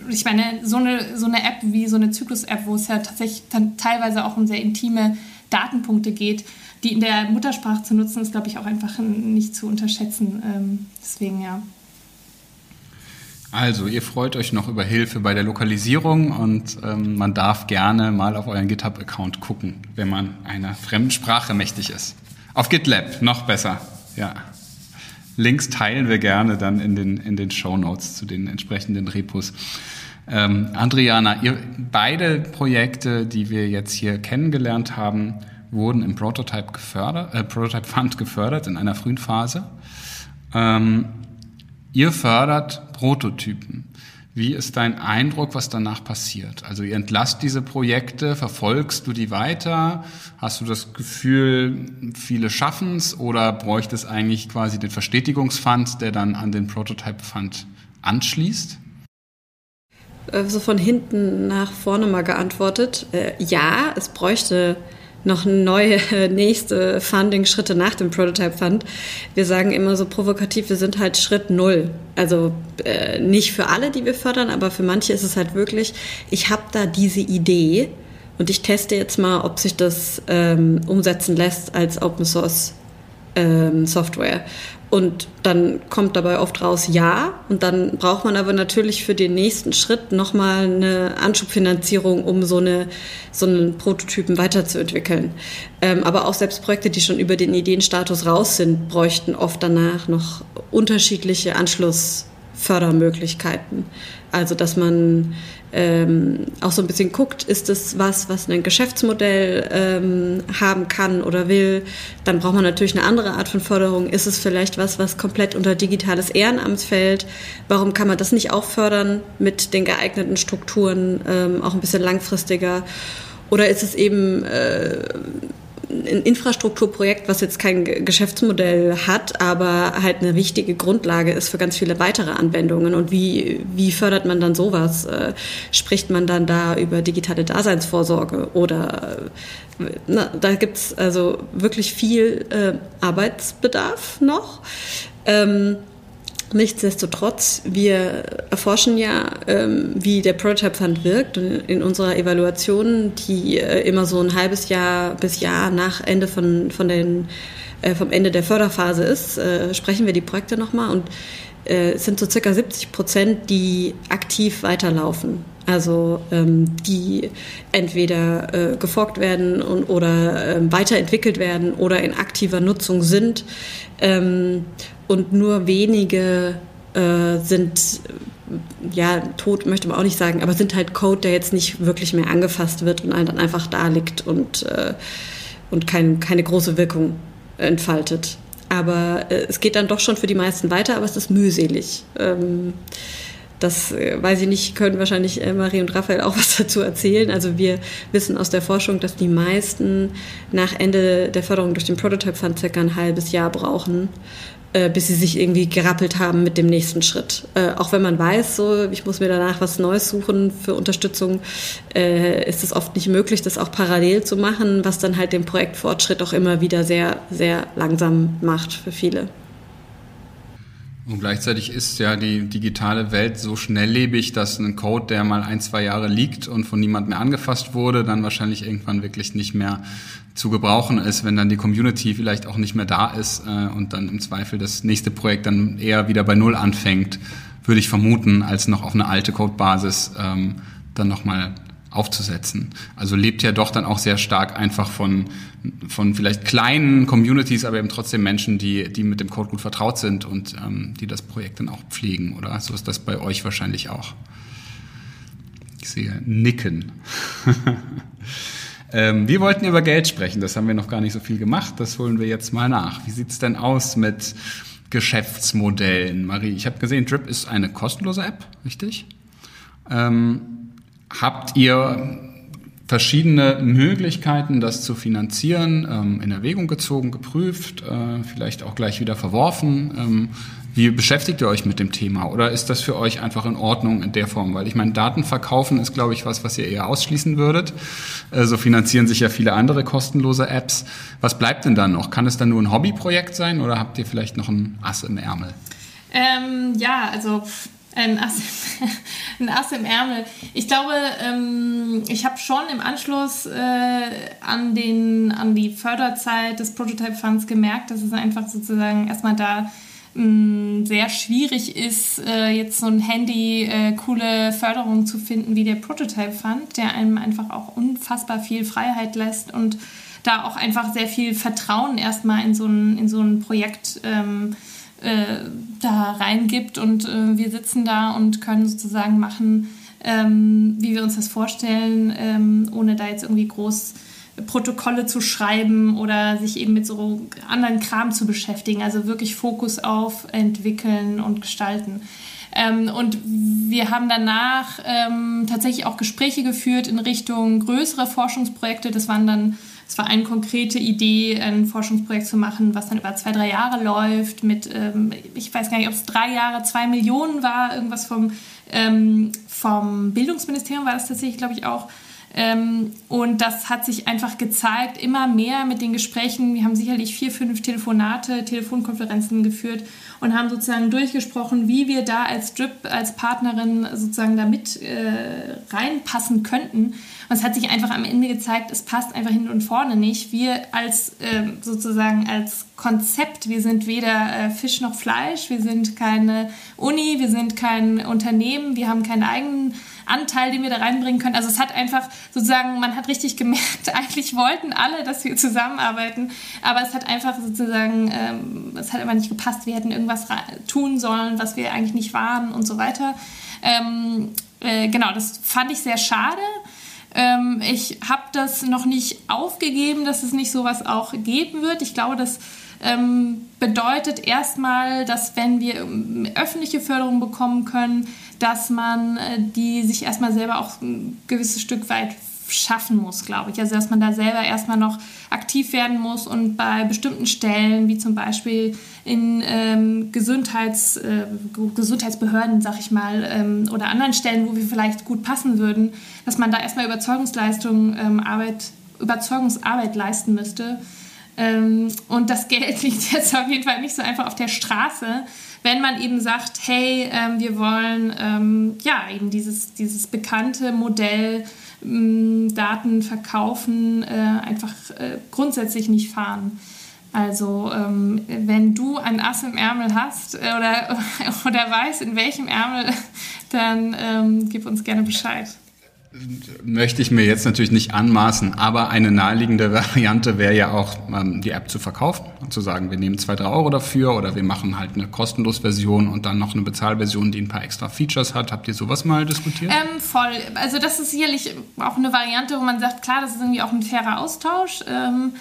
ich meine, so eine, so eine App wie so eine Zyklus-App, wo es ja tatsächlich dann teilweise auch um sehr intime Datenpunkte geht, die in der Muttersprache zu nutzen, ist, glaube ich, auch einfach nicht zu unterschätzen. Ähm, deswegen ja. Also, ihr freut euch noch über Hilfe bei der Lokalisierung und ähm, man darf gerne mal auf euren GitHub-Account gucken, wenn man einer fremden Sprache mächtig ist. Auf GitLab, noch besser, ja. Links teilen wir gerne dann in den, in den Show Notes zu den entsprechenden Repos. Ähm, Adriana, ihr, beide Projekte, die wir jetzt hier kennengelernt haben, wurden im Prototype, gefördert, äh, Prototype Fund gefördert in einer frühen Phase. Ähm, ihr fördert Prototypen. Wie ist dein Eindruck, was danach passiert? Also ihr entlasst diese Projekte, verfolgst du die weiter? Hast du das Gefühl, viele schaffen es oder bräuchte es eigentlich quasi den Verstetigungsfund, der dann an den Prototype Fund anschließt? Äh, so von hinten nach vorne mal geantwortet. Äh, ja, es bräuchte noch neue <laughs> nächste Funding-Schritte nach dem Prototype Fund. Wir sagen immer so provokativ, wir sind halt Schritt Null. Also äh, nicht für alle, die wir fördern, aber für manche ist es halt wirklich, ich habe da diese Idee und ich teste jetzt mal, ob sich das ähm, umsetzen lässt als Open Source ähm, Software. Und dann kommt dabei oft raus ja. Und dann braucht man aber natürlich für den nächsten Schritt nochmal eine Anschubfinanzierung, um so, eine, so einen Prototypen weiterzuentwickeln. Ähm, aber auch selbst Projekte, die schon über den Ideenstatus raus sind, bräuchten oft danach noch unterschiedliche Anschlussfördermöglichkeiten. Also dass man ähm, auch so ein bisschen guckt, ist es was, was ein Geschäftsmodell ähm, haben kann oder will, dann braucht man natürlich eine andere Art von Förderung. Ist es vielleicht was, was komplett unter digitales Ehrenamt fällt? Warum kann man das nicht auch fördern mit den geeigneten Strukturen, ähm, auch ein bisschen langfristiger? Oder ist es eben äh, ein Infrastrukturprojekt, was jetzt kein Geschäftsmodell hat, aber halt eine wichtige Grundlage ist für ganz viele weitere Anwendungen. Und wie, wie fördert man dann sowas? Äh, spricht man dann da über digitale Daseinsvorsorge oder na, da gibt's also wirklich viel äh, Arbeitsbedarf noch. Ähm, Nichtsdestotrotz, wir erforschen ja, ähm, wie der Prototype Fund wirkt. Und in unserer Evaluation, die äh, immer so ein halbes Jahr bis Jahr nach Ende von, von den, äh, vom Ende der Förderphase ist, äh, sprechen wir die Projekte nochmal und es sind so circa 70 Prozent, die aktiv weiterlaufen. Also ähm, die entweder äh, geforkt werden und, oder äh, weiterentwickelt werden oder in aktiver Nutzung sind. Ähm, und nur wenige äh, sind, ja, tot möchte man auch nicht sagen, aber sind halt Code, der jetzt nicht wirklich mehr angefasst wird und dann einfach da liegt und, äh, und kein, keine große Wirkung entfaltet. Aber äh, es geht dann doch schon für die meisten weiter, aber es ist mühselig. Ähm, das äh, weiß ich nicht, können wahrscheinlich äh, Marie und Raphael auch <laughs> was dazu erzählen. Also wir wissen aus der Forschung, dass die meisten nach Ende der Förderung durch den Prototype Fund circa ein halbes Jahr brauchen, äh, bis sie sich irgendwie gerappelt haben mit dem nächsten Schritt. Äh, auch wenn man weiß, so ich muss mir danach was Neues suchen für Unterstützung, äh, ist es oft nicht möglich, das auch parallel zu machen, was dann halt den Projektfortschritt auch immer wieder sehr, sehr langsam macht für viele. Und gleichzeitig ist ja die digitale Welt so schnelllebig, dass ein Code, der mal ein, zwei Jahre liegt und von niemand mehr angefasst wurde, dann wahrscheinlich irgendwann wirklich nicht mehr zu gebrauchen ist, wenn dann die Community vielleicht auch nicht mehr da ist äh, und dann im Zweifel das nächste Projekt dann eher wieder bei Null anfängt. würde ich vermuten, als noch auf eine alte Codebasis ähm, dann nochmal aufzusetzen. Also lebt ja doch dann auch sehr stark einfach von, von vielleicht kleinen Communities, aber eben trotzdem Menschen, die, die mit dem Code gut vertraut sind und ähm, die das Projekt dann auch pflegen, oder? So ist das bei euch wahrscheinlich auch. Ich sehe Nicken. <laughs> ähm, wir wollten über Geld sprechen, das haben wir noch gar nicht so viel gemacht, das holen wir jetzt mal nach. Wie sieht's denn aus mit Geschäftsmodellen? Marie, ich habe gesehen, Drip ist eine kostenlose App, richtig? Ähm, Habt ihr verschiedene Möglichkeiten, das zu finanzieren, ähm, in Erwägung gezogen, geprüft, äh, vielleicht auch gleich wieder verworfen? Wie beschäftigt ihr euch mit dem Thema? Oder ist das für euch einfach in Ordnung in der Form? Weil ich meine, Daten verkaufen ist, glaube ich, was, was ihr eher ausschließen würdet. Äh, so finanzieren sich ja viele andere kostenlose Apps. Was bleibt denn dann noch? Kann es dann nur ein Hobbyprojekt sein oder habt ihr vielleicht noch ein Ass im Ärmel? Ähm, ja, also ein Ass, <laughs> ein Ass im Ärmel. Ich glaube, ähm, ich habe schon im Anschluss äh, an, den, an die Förderzeit des Prototype Funds gemerkt, dass es einfach sozusagen erstmal da ähm, sehr schwierig ist, äh, jetzt so ein Handy äh, coole Förderung zu finden wie der Prototype Fund, der einem einfach auch unfassbar viel Freiheit lässt und da auch einfach sehr viel Vertrauen erstmal in so ein, in so ein Projekt ähm, äh, da reingibt und äh, wir sitzen da und können sozusagen machen, ähm, wie wir uns das vorstellen, ähm, ohne da jetzt irgendwie groß Protokolle zu schreiben oder sich eben mit so anderen Kram zu beschäftigen. Also wirklich Fokus auf entwickeln und gestalten. Ähm, und wir haben danach ähm, tatsächlich auch Gespräche geführt in Richtung größere Forschungsprojekte. Das waren dann es war eine konkrete Idee, ein Forschungsprojekt zu machen, was dann über zwei, drei Jahre läuft, mit, ähm, ich weiß gar nicht, ob es drei Jahre, zwei Millionen war, irgendwas vom, ähm, vom Bildungsministerium war das tatsächlich, glaube ich, auch. Ähm, und das hat sich einfach gezeigt, immer mehr mit den Gesprächen. Wir haben sicherlich vier, fünf Telefonate, Telefonkonferenzen geführt und haben sozusagen durchgesprochen, wie wir da als Drip, als Partnerin sozusagen da mit äh, reinpassen könnten. Und es hat sich einfach am Ende gezeigt, es passt einfach hinten und vorne nicht. Wir als äh, sozusagen als Konzept, wir sind weder äh, Fisch noch Fleisch, wir sind keine Uni, wir sind kein Unternehmen, wir haben keinen eigenen Anteil, den wir da reinbringen können. Also es hat einfach sozusagen, man hat richtig gemerkt, <laughs> eigentlich wollten alle, dass wir zusammenarbeiten, aber es hat einfach sozusagen, ähm, es hat immer nicht gepasst. Wir hätten irgendwas tun sollen, was wir eigentlich nicht waren und so weiter. Ähm, äh, genau, das fand ich sehr schade. Ähm, ich habe das noch nicht aufgegeben, dass es nicht sowas auch geben wird. Ich glaube, das ähm, bedeutet erstmal, dass wenn wir ähm, öffentliche Förderung bekommen können, dass man äh, die sich erstmal selber auch ein gewisses Stück weit schaffen muss, glaube ich. Also dass man da selber erstmal noch aktiv werden muss und bei bestimmten Stellen, wie zum Beispiel in ähm, Gesundheits, äh, Gesundheitsbehörden, sag ich mal, ähm, oder anderen Stellen, wo wir vielleicht gut passen würden, dass man da erstmal Überzeugungsleistung, ähm, Arbeit, Überzeugungsarbeit leisten müsste. Ähm, und das Geld <laughs> liegt jetzt auf jeden Fall nicht so einfach auf der Straße, wenn man eben sagt, hey, ähm, wir wollen ähm, ja eben dieses, dieses bekannte Modell Daten verkaufen, äh, einfach äh, grundsätzlich nicht fahren. Also ähm, wenn du ein Ass im Ärmel hast äh, oder, <laughs> oder weißt, in welchem Ärmel, <laughs> dann ähm, gib uns gerne Bescheid möchte ich mir jetzt natürlich nicht anmaßen, aber eine naheliegende Variante wäre ja auch, ähm, die App zu verkaufen und zu sagen, wir nehmen zwei, drei Euro dafür oder wir machen halt eine kostenlos Version und dann noch eine Bezahlversion, die ein paar extra Features hat. Habt ihr sowas mal diskutiert? Ähm, voll. Also das ist sicherlich auch eine Variante, wo man sagt, klar, das ist irgendwie auch ein fairer Austausch. Ähm,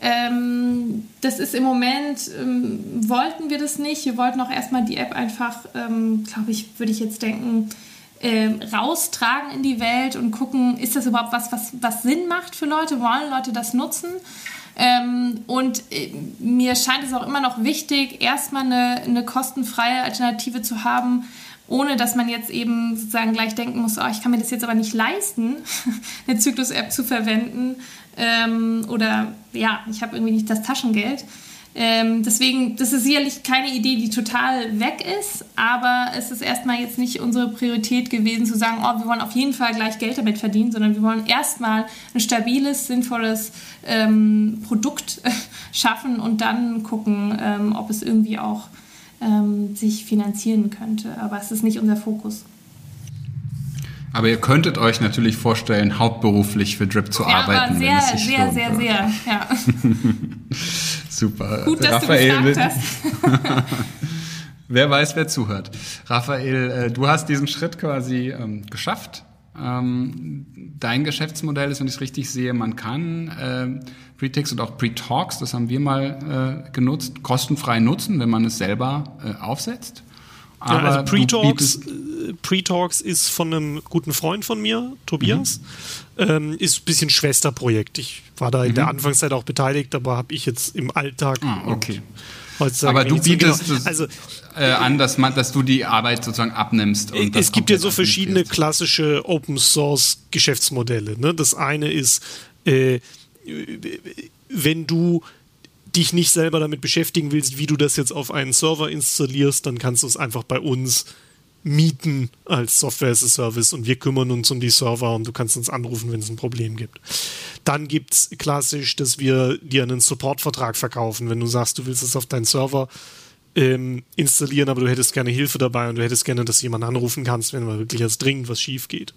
ähm, das ist im Moment, ähm, wollten wir das nicht. Wir wollten auch erstmal die App einfach, glaube ich, würde ich jetzt denken, äh, raustragen in die Welt und gucken, ist das überhaupt was, was, was Sinn macht für Leute? Wollen Leute das nutzen? Ähm, und äh, mir scheint es auch immer noch wichtig, erstmal eine, eine kostenfreie Alternative zu haben, ohne dass man jetzt eben sozusagen gleich denken muss, oh, ich kann mir das jetzt aber nicht leisten, <laughs> eine Zyklus-App zu verwenden ähm, oder ja, ich habe irgendwie nicht das Taschengeld. Ähm, deswegen, das ist sicherlich keine Idee, die total weg ist, aber es ist erstmal jetzt nicht unsere Priorität gewesen zu sagen, oh, wir wollen auf jeden Fall gleich Geld damit verdienen, sondern wir wollen erstmal ein stabiles, sinnvolles ähm, Produkt <laughs> schaffen und dann gucken, ähm, ob es irgendwie auch ähm, sich finanzieren könnte. Aber es ist nicht unser Fokus. Aber ihr könntet euch natürlich vorstellen, hauptberuflich für Drip zu ja, arbeiten. Aber sehr, sehr, sehr, sehr, sehr, ja. <laughs> <laughs> Super. Gut, dass Raphael, du gefragt hast. <laughs> wer weiß, wer zuhört. Raphael, äh, du hast diesen Schritt quasi ähm, geschafft. Ähm, dein Geschäftsmodell ist, wenn ich es richtig sehe, man kann äh, Pre-Ticks und auch Pre-Talks, das haben wir mal äh, genutzt, kostenfrei nutzen, wenn man es selber äh, aufsetzt. Aber ja, also Pre-Talks Pre-Talks ist von einem guten Freund von mir, Tobias. Mhm. Ähm, ist ein bisschen Schwesterprojekt. Ich war da in mhm. der Anfangszeit auch beteiligt, aber habe ich jetzt im Alltag. Ah, okay. Aber du bietest genau. also, äh, an, dass, man, dass du die Arbeit sozusagen abnimmst. Und es gibt ja so verschiedene klassische Open Source Geschäftsmodelle. Ne? Das eine ist, äh, wenn du dich nicht selber damit beschäftigen willst, wie du das jetzt auf einen Server installierst, dann kannst du es einfach bei uns mieten als Software as a Service und wir kümmern uns um die Server und du kannst uns anrufen, wenn es ein Problem gibt. Dann gibt es klassisch, dass wir dir einen Supportvertrag verkaufen, wenn du sagst, du willst es auf deinen Server ähm, installieren, aber du hättest gerne Hilfe dabei und du hättest gerne, dass jemand anrufen kannst, wenn mal wirklich als dringend was schief geht.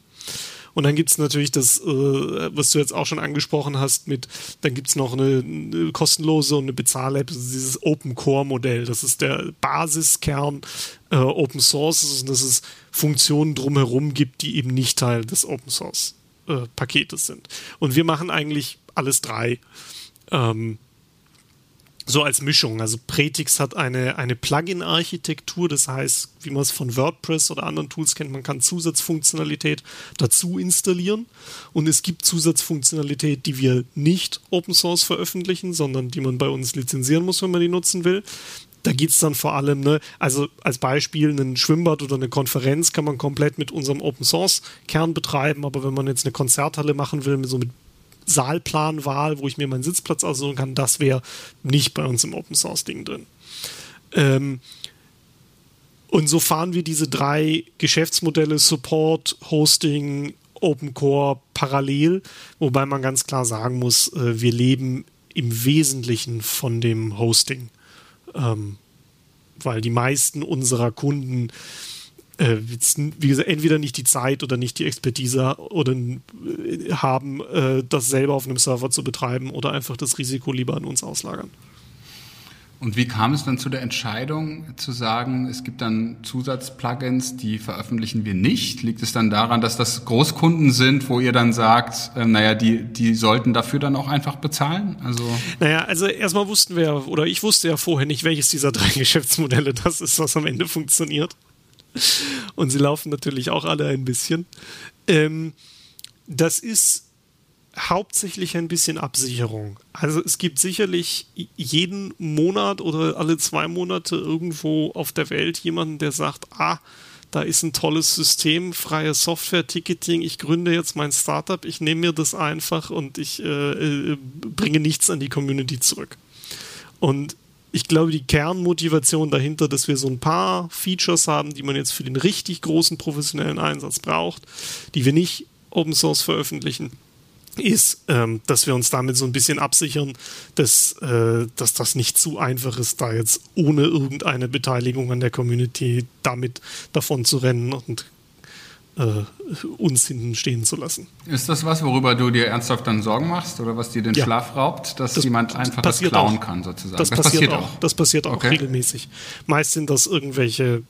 Und dann gibt es natürlich das, äh, was du jetzt auch schon angesprochen hast, mit, dann gibt es noch eine, eine, kostenlose und eine Bezahl-App, dieses Open Core-Modell. Das ist der Basiskern äh, Open Source, dass es Funktionen drumherum gibt, die eben nicht Teil des Open Source-Paketes äh, sind. Und wir machen eigentlich alles drei. Ähm, so als Mischung. Also Pretix hat eine, eine Plugin-Architektur, das heißt, wie man es von WordPress oder anderen Tools kennt, man kann Zusatzfunktionalität dazu installieren und es gibt Zusatzfunktionalität, die wir nicht Open Source veröffentlichen, sondern die man bei uns lizenzieren muss, wenn man die nutzen will. Da geht es dann vor allem, ne, also als Beispiel ein Schwimmbad oder eine Konferenz kann man komplett mit unserem Open Source Kern betreiben, aber wenn man jetzt eine Konzerthalle machen will, so mit Saalplanwahl, wo ich mir meinen Sitzplatz aussuchen kann, das wäre nicht bei uns im Open Source Ding drin. Ähm, und so fahren wir diese drei Geschäftsmodelle Support, Hosting, Open Core parallel, wobei man ganz klar sagen muss, äh, wir leben im Wesentlichen von dem Hosting. Ähm, weil die meisten unserer Kunden äh, wie gesagt, entweder nicht die Zeit oder nicht die Expertise oder äh, haben, äh, das selber auf einem Server zu betreiben oder einfach das Risiko lieber an uns auslagern. Und wie kam es dann zu der Entscheidung zu sagen, es gibt dann Zusatzplugins, die veröffentlichen wir nicht? Liegt es dann daran, dass das Großkunden sind, wo ihr dann sagt, äh, naja, die, die sollten dafür dann auch einfach bezahlen? Also naja, also erstmal wussten wir, oder ich wusste ja vorher nicht, welches dieser drei <laughs> Geschäftsmodelle das ist, was am Ende funktioniert. Und sie laufen natürlich auch alle ein bisschen. Ähm, das ist hauptsächlich ein bisschen Absicherung. Also es gibt sicherlich jeden Monat oder alle zwei Monate irgendwo auf der Welt jemanden, der sagt, ah, da ist ein tolles System, freie Software-Ticketing, ich gründe jetzt mein Startup, ich nehme mir das einfach und ich äh, äh, bringe nichts an die Community zurück. Und ich glaube, die Kernmotivation dahinter, dass wir so ein paar Features haben, die man jetzt für den richtig großen professionellen Einsatz braucht, die wir nicht Open Source veröffentlichen, ist, ähm, dass wir uns damit so ein bisschen absichern, dass, äh, dass das nicht zu einfach ist, da jetzt ohne irgendeine Beteiligung an der Community damit davon zu rennen und äh, uns hinten stehen zu lassen. Ist das was, worüber du dir ernsthaft dann Sorgen machst oder was dir den ja. Schlaf raubt, dass das jemand einfach das klauen auch. kann sozusagen? Das, das passiert, passiert, auch. Das passiert auch okay. regelmäßig. Meist sind das irgendwelche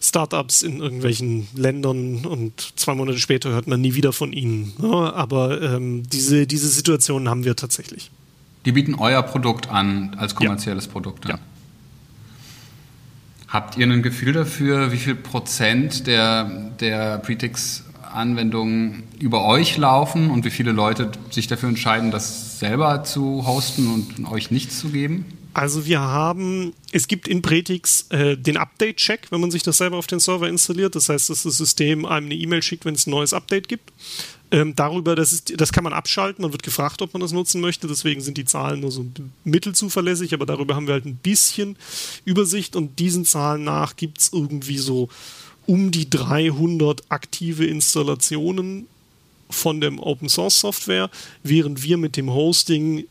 Startups in irgendwelchen Ländern und zwei Monate später hört man nie wieder von ihnen. Ja, aber ähm, diese, diese Situationen haben wir tatsächlich. Die bieten euer Produkt an als kommerzielles ja. Produkt. An. Ja. Habt ihr ein Gefühl dafür, wie viel Prozent der, der Pretix-Anwendungen über euch laufen und wie viele Leute sich dafür entscheiden, das selber zu hosten und euch nichts zu geben? Also wir haben, es gibt in Pretix äh, den Update-Check, wenn man sich das selber auf den Server installiert. Das heißt, dass das System einem eine E-Mail schickt, wenn es ein neues Update gibt. Ähm, darüber, das, ist, das kann man abschalten, man wird gefragt, ob man das nutzen möchte, deswegen sind die Zahlen nur so mittelzuverlässig, aber darüber haben wir halt ein bisschen Übersicht und diesen Zahlen nach gibt es irgendwie so um die 300 aktive Installationen von dem Open Source Software, während wir mit dem Hosting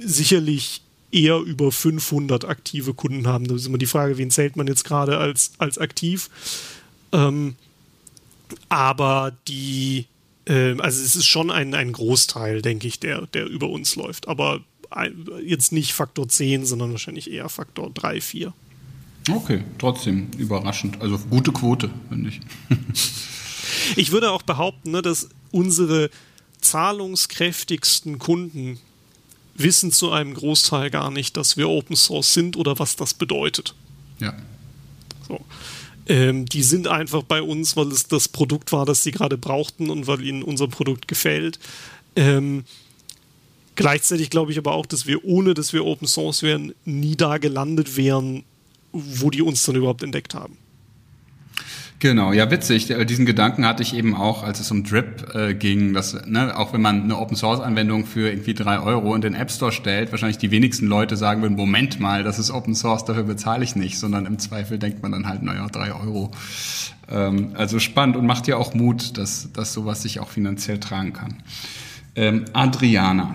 sicherlich eher über 500 aktive Kunden haben. Da ist immer die Frage, wen zählt man jetzt gerade als, als aktiv? Ähm, aber die, äh, also es ist schon ein, ein Großteil, denke ich, der, der über uns läuft. Aber jetzt nicht Faktor 10, sondern wahrscheinlich eher Faktor 3, 4. Okay, trotzdem überraschend. Also gute Quote, finde ich. ich würde auch behaupten, ne, dass unsere zahlungskräftigsten Kunden wissen zu einem Großteil gar nicht, dass wir Open Source sind oder was das bedeutet. Ja. So. Ähm, die sind einfach bei uns, weil es das Produkt war, das sie gerade brauchten und weil ihnen unser Produkt gefällt. Ähm, gleichzeitig glaube ich aber auch, dass wir, ohne dass wir Open Source wären, nie da gelandet wären, wo die uns dann überhaupt entdeckt haben. Genau, ja witzig. Diesen Gedanken hatte ich eben auch, als es um Drip äh, ging, dass ne, auch wenn man eine Open Source Anwendung für irgendwie drei Euro in den App Store stellt, wahrscheinlich die wenigsten Leute sagen würden, Moment mal, das ist Open Source, dafür bezahle ich nicht, sondern im Zweifel denkt man dann halt, naja, drei Euro. Ähm, also spannend und macht ja auch Mut, dass, dass sowas sich auch finanziell tragen kann. Ähm, Adriana,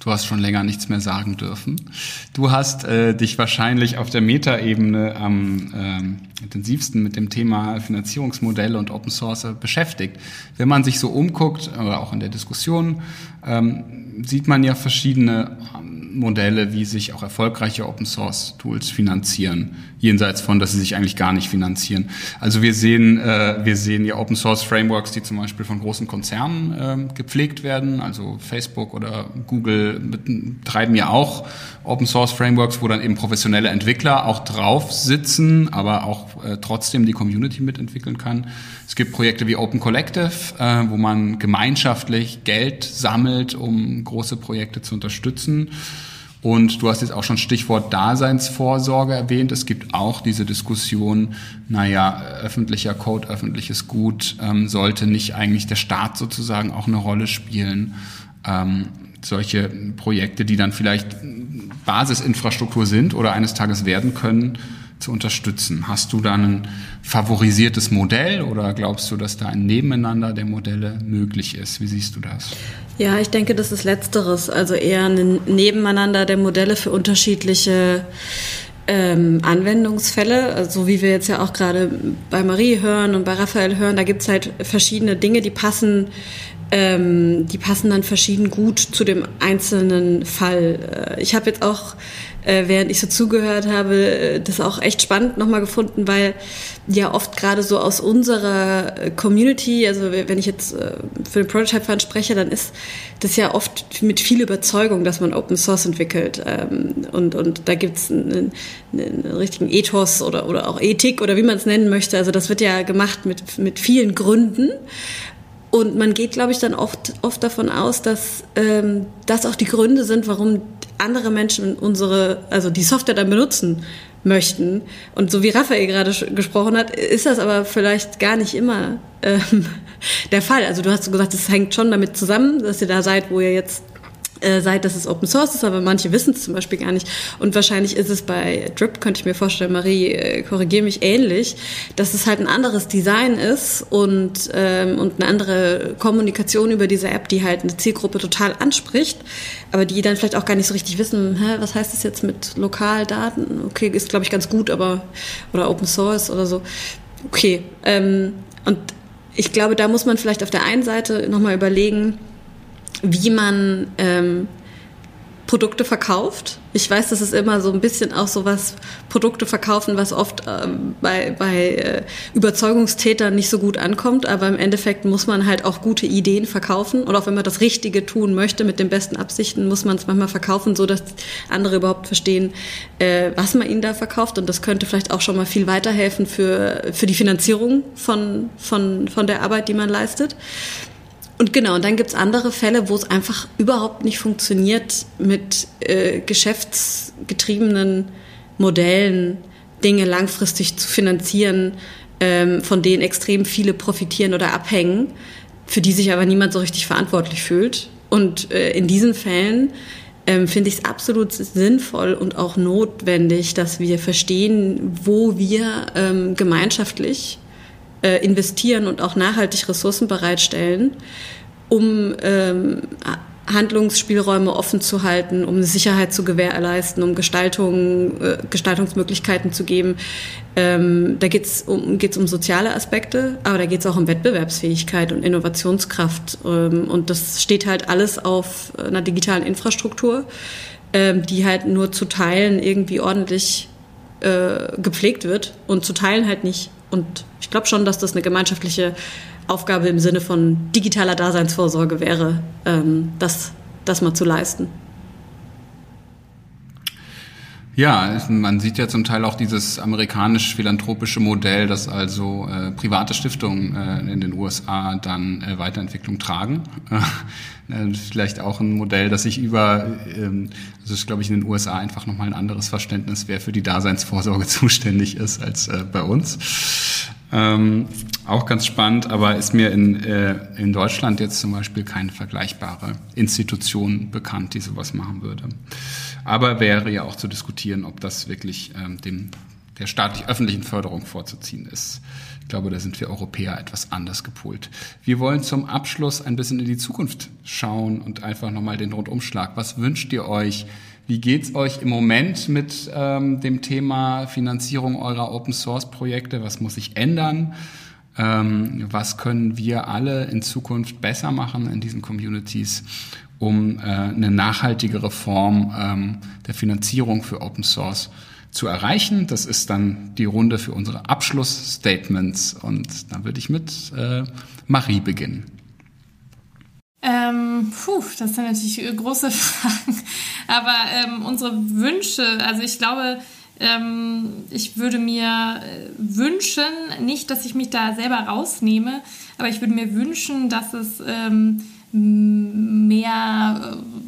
Du hast schon länger nichts mehr sagen dürfen. Du hast äh, dich wahrscheinlich auf der Metaebene am ähm, intensivsten mit dem Thema Finanzierungsmodelle und Open Source beschäftigt. Wenn man sich so umguckt, oder auch in der Diskussion, ähm, sieht man ja verschiedene Modelle, wie sich auch erfolgreiche Open Source Tools finanzieren, jenseits von, dass sie sich eigentlich gar nicht finanzieren. Also wir sehen, äh, wir sehen ja Open Source Frameworks, die zum Beispiel von großen Konzernen äh, gepflegt werden, also Facebook oder Google betreiben ja auch Open Source Frameworks, wo dann eben professionelle Entwickler auch drauf sitzen, aber auch äh, trotzdem die Community mitentwickeln kann. Es gibt Projekte wie Open Collective, äh, wo man gemeinschaftlich Geld sammelt, um große Projekte zu unterstützen. Und du hast jetzt auch schon Stichwort Daseinsvorsorge erwähnt. Es gibt auch diese Diskussion, naja, öffentlicher Code, öffentliches Gut, ähm, sollte nicht eigentlich der Staat sozusagen auch eine Rolle spielen? Ähm, solche Projekte, die dann vielleicht Basisinfrastruktur sind oder eines Tages werden können, zu unterstützen. Hast du da ein favorisiertes Modell oder glaubst du, dass da ein Nebeneinander der Modelle möglich ist? Wie siehst du das? Ja, ich denke, das ist letzteres, also eher ein Nebeneinander der Modelle für unterschiedliche ähm, Anwendungsfälle, also so wie wir jetzt ja auch gerade bei Marie hören und bei Raphael hören, da gibt es halt verschiedene Dinge, die passen ähm, die passen dann verschieden gut zu dem einzelnen Fall. Äh, ich habe jetzt auch, äh, während ich so zugehört habe, äh, das auch echt spannend nochmal gefunden, weil ja oft gerade so aus unserer äh, Community, also wenn ich jetzt für den Prototype Fund spreche, dann ist das ja oft mit viel Überzeugung, dass man Open Source entwickelt. Ähm, und, und da gibt es einen, einen, richtigen Ethos oder, oder auch Ethik oder wie man es nennen möchte. Also das wird ja gemacht mit, mit vielen Gründen. Und man geht, glaube ich, dann oft, oft davon aus, dass ähm, das auch die Gründe sind, warum andere Menschen unsere, also die Software dann benutzen möchten. Und so wie Raphael gerade gesprochen hat, ist das aber vielleicht gar nicht immer ähm, <laughs> der Fall. Also du hast gesagt, es hängt schon damit zusammen, dass ihr da seid, wo ihr jetzt äh, seit dass es Open Source ist, aber manche wissen es zum Beispiel gar nicht. Und wahrscheinlich ist es bei Drip, könnte ich mir vorstellen, Marie, äh, korrigiere mich, ähnlich, dass es halt ein anderes Design ist und, ähm, und eine andere Kommunikation über diese App, die halt eine Zielgruppe total anspricht, aber die dann vielleicht auch gar nicht so richtig wissen, hä, was heißt das jetzt mit Lokaldaten? Okay, ist glaube ich ganz gut, aber oder Open Source oder so. Okay, ähm, und ich glaube, da muss man vielleicht auf der einen Seite nochmal überlegen, wie man ähm, Produkte verkauft. Ich weiß, das ist immer so ein bisschen auch so was Produkte verkaufen, was oft ähm, bei, bei äh, Überzeugungstätern nicht so gut ankommt, aber im Endeffekt muss man halt auch gute Ideen verkaufen und auch wenn man das Richtige tun möchte mit den besten Absichten, muss man es manchmal verkaufen, so dass andere überhaupt verstehen, äh, was man ihnen da verkauft und das könnte vielleicht auch schon mal viel weiterhelfen für, für die Finanzierung von, von, von der Arbeit, die man leistet. Und genau, und dann gibt's andere Fälle, wo es einfach überhaupt nicht funktioniert, mit äh, geschäftsgetriebenen Modellen Dinge langfristig zu finanzieren, ähm, von denen extrem viele profitieren oder abhängen, für die sich aber niemand so richtig verantwortlich fühlt. Und äh, in diesen Fällen ähm, finde ich es absolut sinnvoll und auch notwendig, dass wir verstehen, wo wir ähm, gemeinschaftlich äh, investieren und auch nachhaltig Ressourcen bereitstellen, um ähm, Handlungsspielräume offen zu halten, um Sicherheit zu gewährleisten, um Gestaltung, äh, Gestaltungsmöglichkeiten zu geben. Ähm, da geht es um, geht's um soziale Aspekte, aber da geht es auch um Wettbewerbsfähigkeit und Innovationskraft. Ähm, und das steht halt alles auf einer digitalen Infrastruktur, ähm, die halt nur zu Teilen irgendwie ordentlich äh, gepflegt wird und zu Teilen halt nicht. Und ich glaube schon, dass das eine gemeinschaftliche Aufgabe im Sinne von digitaler Daseinsvorsorge wäre, ähm, das, das mal zu leisten. Ja, man sieht ja zum Teil auch dieses amerikanisch-philanthropische Modell, dass also äh, private Stiftungen äh, in den USA dann äh, Weiterentwicklung tragen. <laughs> Äh, vielleicht auch ein Modell, das sich über, ähm, also ist glaube ich in den USA einfach nochmal ein anderes Verständnis, wer für die Daseinsvorsorge <laughs> zuständig ist als äh, bei uns. Ähm, auch ganz spannend, aber ist mir in, äh, in Deutschland jetzt zum Beispiel keine vergleichbare Institution bekannt, die sowas machen würde. Aber wäre ja auch zu diskutieren, ob das wirklich ähm, dem, der staatlich-öffentlichen Förderung vorzuziehen ist. Ich glaube, da sind wir Europäer etwas anders gepolt. Wir wollen zum Abschluss ein bisschen in die Zukunft schauen und einfach nochmal den Rundumschlag. Was wünscht ihr euch? Wie geht's euch im Moment mit ähm, dem Thema Finanzierung eurer Open Source Projekte? Was muss sich ändern? Ähm, was können wir alle in Zukunft besser machen in diesen Communities, um äh, eine nachhaltigere Form ähm, der Finanzierung für Open Source zu erreichen? Das ist dann die Runde für unsere Abschlussstatements und dann würde ich mit äh, Marie beginnen. Ähm, puh, das sind natürlich große <laughs> Fragen. Aber ähm, unsere Wünsche, also ich glaube, ähm, ich würde mir äh, wünschen, nicht, dass ich mich da selber rausnehme, aber ich würde mir wünschen, dass es ähm, mehr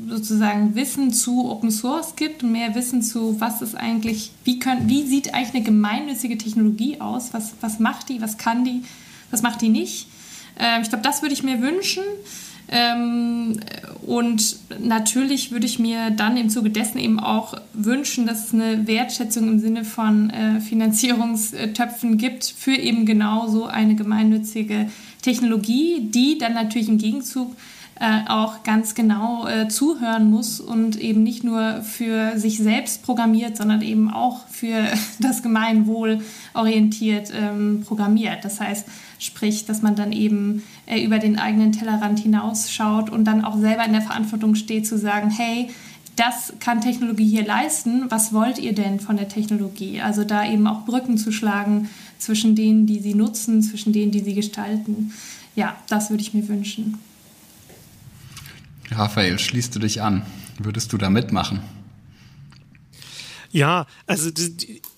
äh, sozusagen Wissen zu Open Source gibt und mehr Wissen zu, was ist eigentlich, wie, können, wie sieht eigentlich eine gemeinnützige Technologie aus, was, was macht die, was kann die, was macht die nicht. Äh, ich glaube, das würde ich mir wünschen. Ähm, und natürlich würde ich mir dann im Zuge dessen eben auch wünschen, dass es eine Wertschätzung im Sinne von äh, Finanzierungstöpfen gibt für eben genau so eine gemeinnützige Technologie, die dann natürlich im Gegenzug äh, auch ganz genau äh, zuhören muss und eben nicht nur für sich selbst programmiert, sondern eben auch für <laughs> das Gemeinwohl orientiert ähm, programmiert. Das heißt, sprich, dass man dann eben äh, über den eigenen Tellerrand hinausschaut und dann auch selber in der Verantwortung steht zu sagen, hey, das kann Technologie hier leisten. Was wollt ihr denn von der Technologie? Also da eben auch Brücken zu schlagen zwischen denen, die sie nutzen, zwischen denen, die sie gestalten. Ja, das würde ich mir wünschen. Raphael, schließt du dich an? Würdest du da mitmachen? Ja, also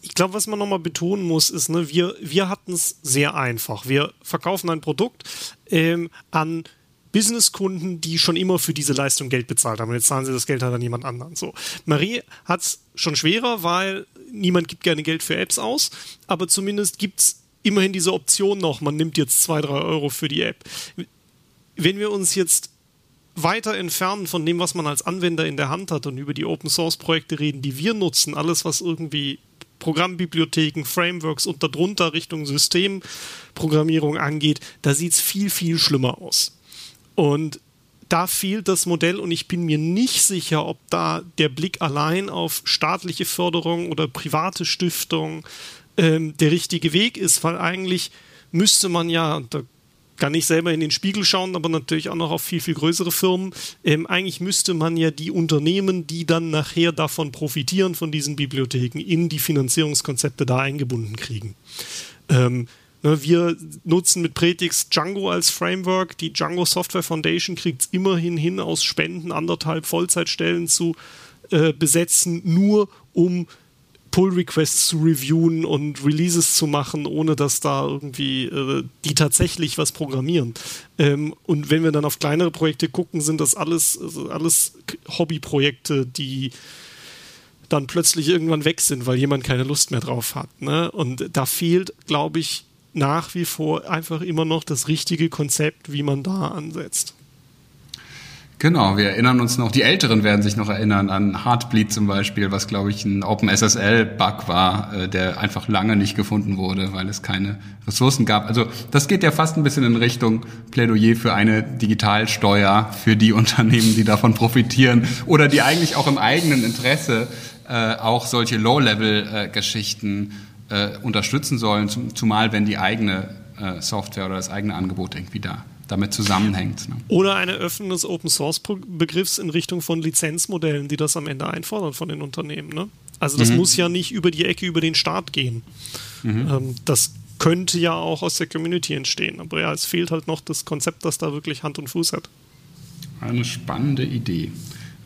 ich glaube, was man nochmal betonen muss, ist, ne, wir, wir hatten es sehr einfach. Wir verkaufen ein Produkt ähm, an Businesskunden, die schon immer für diese Leistung Geld bezahlt haben. Und jetzt zahlen sie das Geld halt an jemand anderen. So. Marie hat es schon schwerer, weil niemand gibt gerne Geld für Apps aus, aber zumindest gibt es immerhin diese Option noch, man nimmt jetzt zwei, drei Euro für die App. Wenn wir uns jetzt weiter entfernen von dem, was man als Anwender in der Hand hat und über die Open Source Projekte reden, die wir nutzen, alles was irgendwie Programmbibliotheken, Frameworks und darunter Richtung Systemprogrammierung angeht, da sieht es viel, viel schlimmer aus. Und da fehlt das Modell und ich bin mir nicht sicher, ob da der Blick allein auf staatliche Förderung oder private Stiftung ähm, der richtige Weg ist, weil eigentlich müsste man ja, da kann ich selber in den Spiegel schauen, aber natürlich auch noch auf viel, viel größere Firmen. Ähm, eigentlich müsste man ja die Unternehmen, die dann nachher davon profitieren, von diesen Bibliotheken, in die Finanzierungskonzepte da eingebunden kriegen. Ähm, ne, wir nutzen mit Pretix Django als Framework. Die Django Software Foundation kriegt es immerhin hin, aus Spenden anderthalb Vollzeitstellen zu äh, besetzen, nur um Pull-Requests zu reviewen und Releases zu machen, ohne dass da irgendwie äh, die tatsächlich was programmieren. Ähm, und wenn wir dann auf kleinere Projekte gucken, sind das alles, also alles Hobbyprojekte, die dann plötzlich irgendwann weg sind, weil jemand keine Lust mehr drauf hat. Ne? Und da fehlt, glaube ich, nach wie vor einfach immer noch das richtige Konzept, wie man da ansetzt. Genau, wir erinnern uns noch, die Älteren werden sich noch erinnern an Heartbleed zum Beispiel, was glaube ich ein OpenSSL-Bug war, äh, der einfach lange nicht gefunden wurde, weil es keine Ressourcen gab. Also das geht ja fast ein bisschen in Richtung Plädoyer für eine Digitalsteuer für die <laughs> Unternehmen, die davon profitieren oder die eigentlich auch im eigenen Interesse äh, auch solche Low-Level-Geschichten äh, unterstützen sollen, zumal wenn die eigene Software oder das eigene Angebot irgendwie da damit zusammenhängt. Ne? Oder eine Öffnung des Open Source Begriffs in Richtung von Lizenzmodellen, die das am Ende einfordern von den Unternehmen. Ne? Also das mhm. muss ja nicht über die Ecke über den Staat gehen. Mhm. Ähm, das könnte ja auch aus der Community entstehen. Aber ja, es fehlt halt noch das Konzept, das da wirklich Hand und Fuß hat. Eine spannende Idee.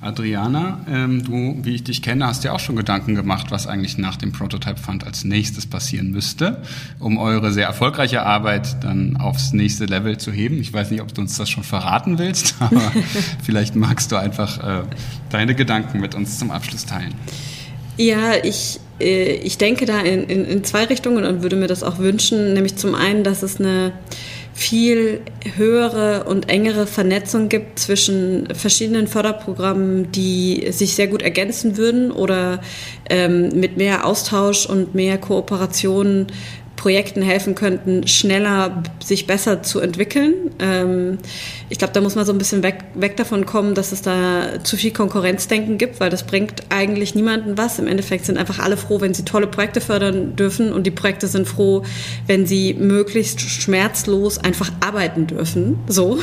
Adriana, ähm, du, wie ich dich kenne, hast ja auch schon Gedanken gemacht, was eigentlich nach dem Prototype Fund als nächstes passieren müsste, um eure sehr erfolgreiche Arbeit dann aufs nächste Level zu heben. Ich weiß nicht, ob du uns das schon verraten willst, <laughs> aber vielleicht magst du einfach äh, deine Gedanken mit uns zum Abschluss teilen. Ja, ich, äh, ich denke da in, in, in zwei Richtungen und würde mir das auch wünschen, nämlich zum einen, dass es eine viel höhere und engere Vernetzung gibt zwischen verschiedenen Förderprogrammen, die sich sehr gut ergänzen würden oder ähm, mit mehr Austausch und mehr Kooperation Projekten helfen könnten, schneller sich besser zu entwickeln. Ähm, ich glaube, da muss man so ein bisschen weg, weg davon kommen, dass es da zu viel Konkurrenzdenken gibt, weil das bringt eigentlich niemanden was. Im Endeffekt sind einfach alle froh, wenn sie tolle Projekte fördern dürfen und die Projekte sind froh, wenn sie möglichst schmerzlos einfach arbeiten dürfen. So.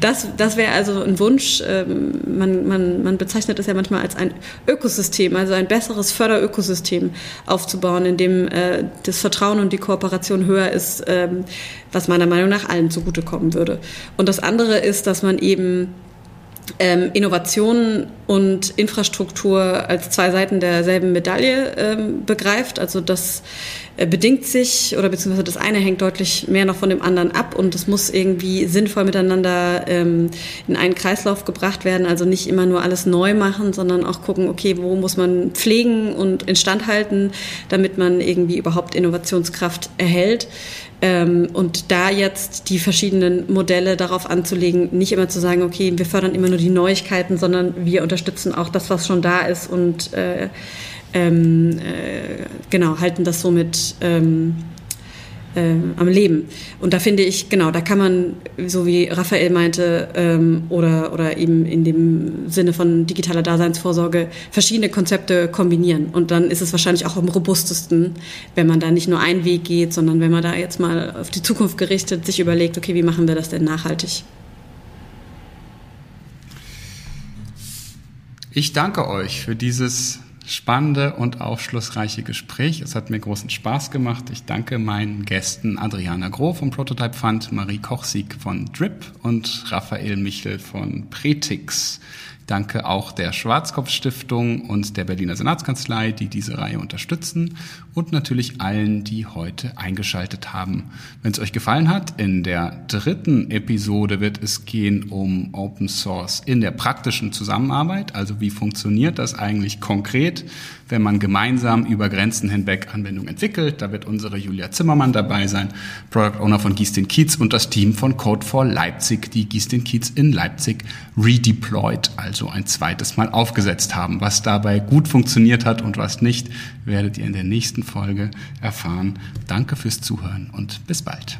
Das, das wäre also ein Wunsch. Ähm, man, man, man bezeichnet es ja manchmal als ein Ökosystem, also ein besseres Förderökosystem aufzubauen, in dem äh, das Vertrauen und die Kooperation höher ist, ähm, was meiner Meinung nach allen zugutekommen würde. Und das andere ist, dass man eben ähm, Innovation und Infrastruktur als zwei Seiten derselben Medaille ähm, begreift. Also das äh, bedingt sich oder beziehungsweise das eine hängt deutlich mehr noch von dem anderen ab und es muss irgendwie sinnvoll miteinander ähm, in einen Kreislauf gebracht werden. Also nicht immer nur alles neu machen, sondern auch gucken, okay, wo muss man pflegen und instand halten, damit man irgendwie überhaupt Innovationskraft erhält. Ähm, und da jetzt die verschiedenen Modelle darauf anzulegen, nicht immer zu sagen, okay, wir fördern immer nur die Neuigkeiten, sondern wir unterstützen auch das, was schon da ist und äh, ähm, äh, genau, halten das somit ähm, äh, am Leben. Und da finde ich, genau, da kann man, so wie Raphael meinte, ähm, oder, oder eben in dem Sinne von digitaler Daseinsvorsorge, verschiedene Konzepte kombinieren. Und dann ist es wahrscheinlich auch am robustesten, wenn man da nicht nur einen Weg geht, sondern wenn man da jetzt mal auf die Zukunft gerichtet sich überlegt, okay, wie machen wir das denn nachhaltig? Ich danke euch für dieses spannende und aufschlussreiche Gespräch. Es hat mir großen Spaß gemacht. Ich danke meinen Gästen Adriana Groh vom Prototype Fund, Marie Kochsieg von Drip und Raphael Michel von Pretix. Danke auch der Schwarzkopf Stiftung und der Berliner Senatskanzlei, die diese Reihe unterstützen und natürlich allen, die heute eingeschaltet haben. Wenn es euch gefallen hat, in der dritten Episode wird es gehen um Open Source in der praktischen Zusammenarbeit. Also wie funktioniert das eigentlich konkret, wenn man gemeinsam über Grenzen hinweg Anwendungen entwickelt. Da wird unsere Julia Zimmermann dabei sein, Product Owner von Giestin Kiez und das Team von Code for Leipzig, die Giestin Kiez in Leipzig redeployed, also ein zweites Mal aufgesetzt haben. Was dabei gut funktioniert hat und was nicht, werdet ihr in der nächsten Folge erfahren. Danke fürs Zuhören und bis bald.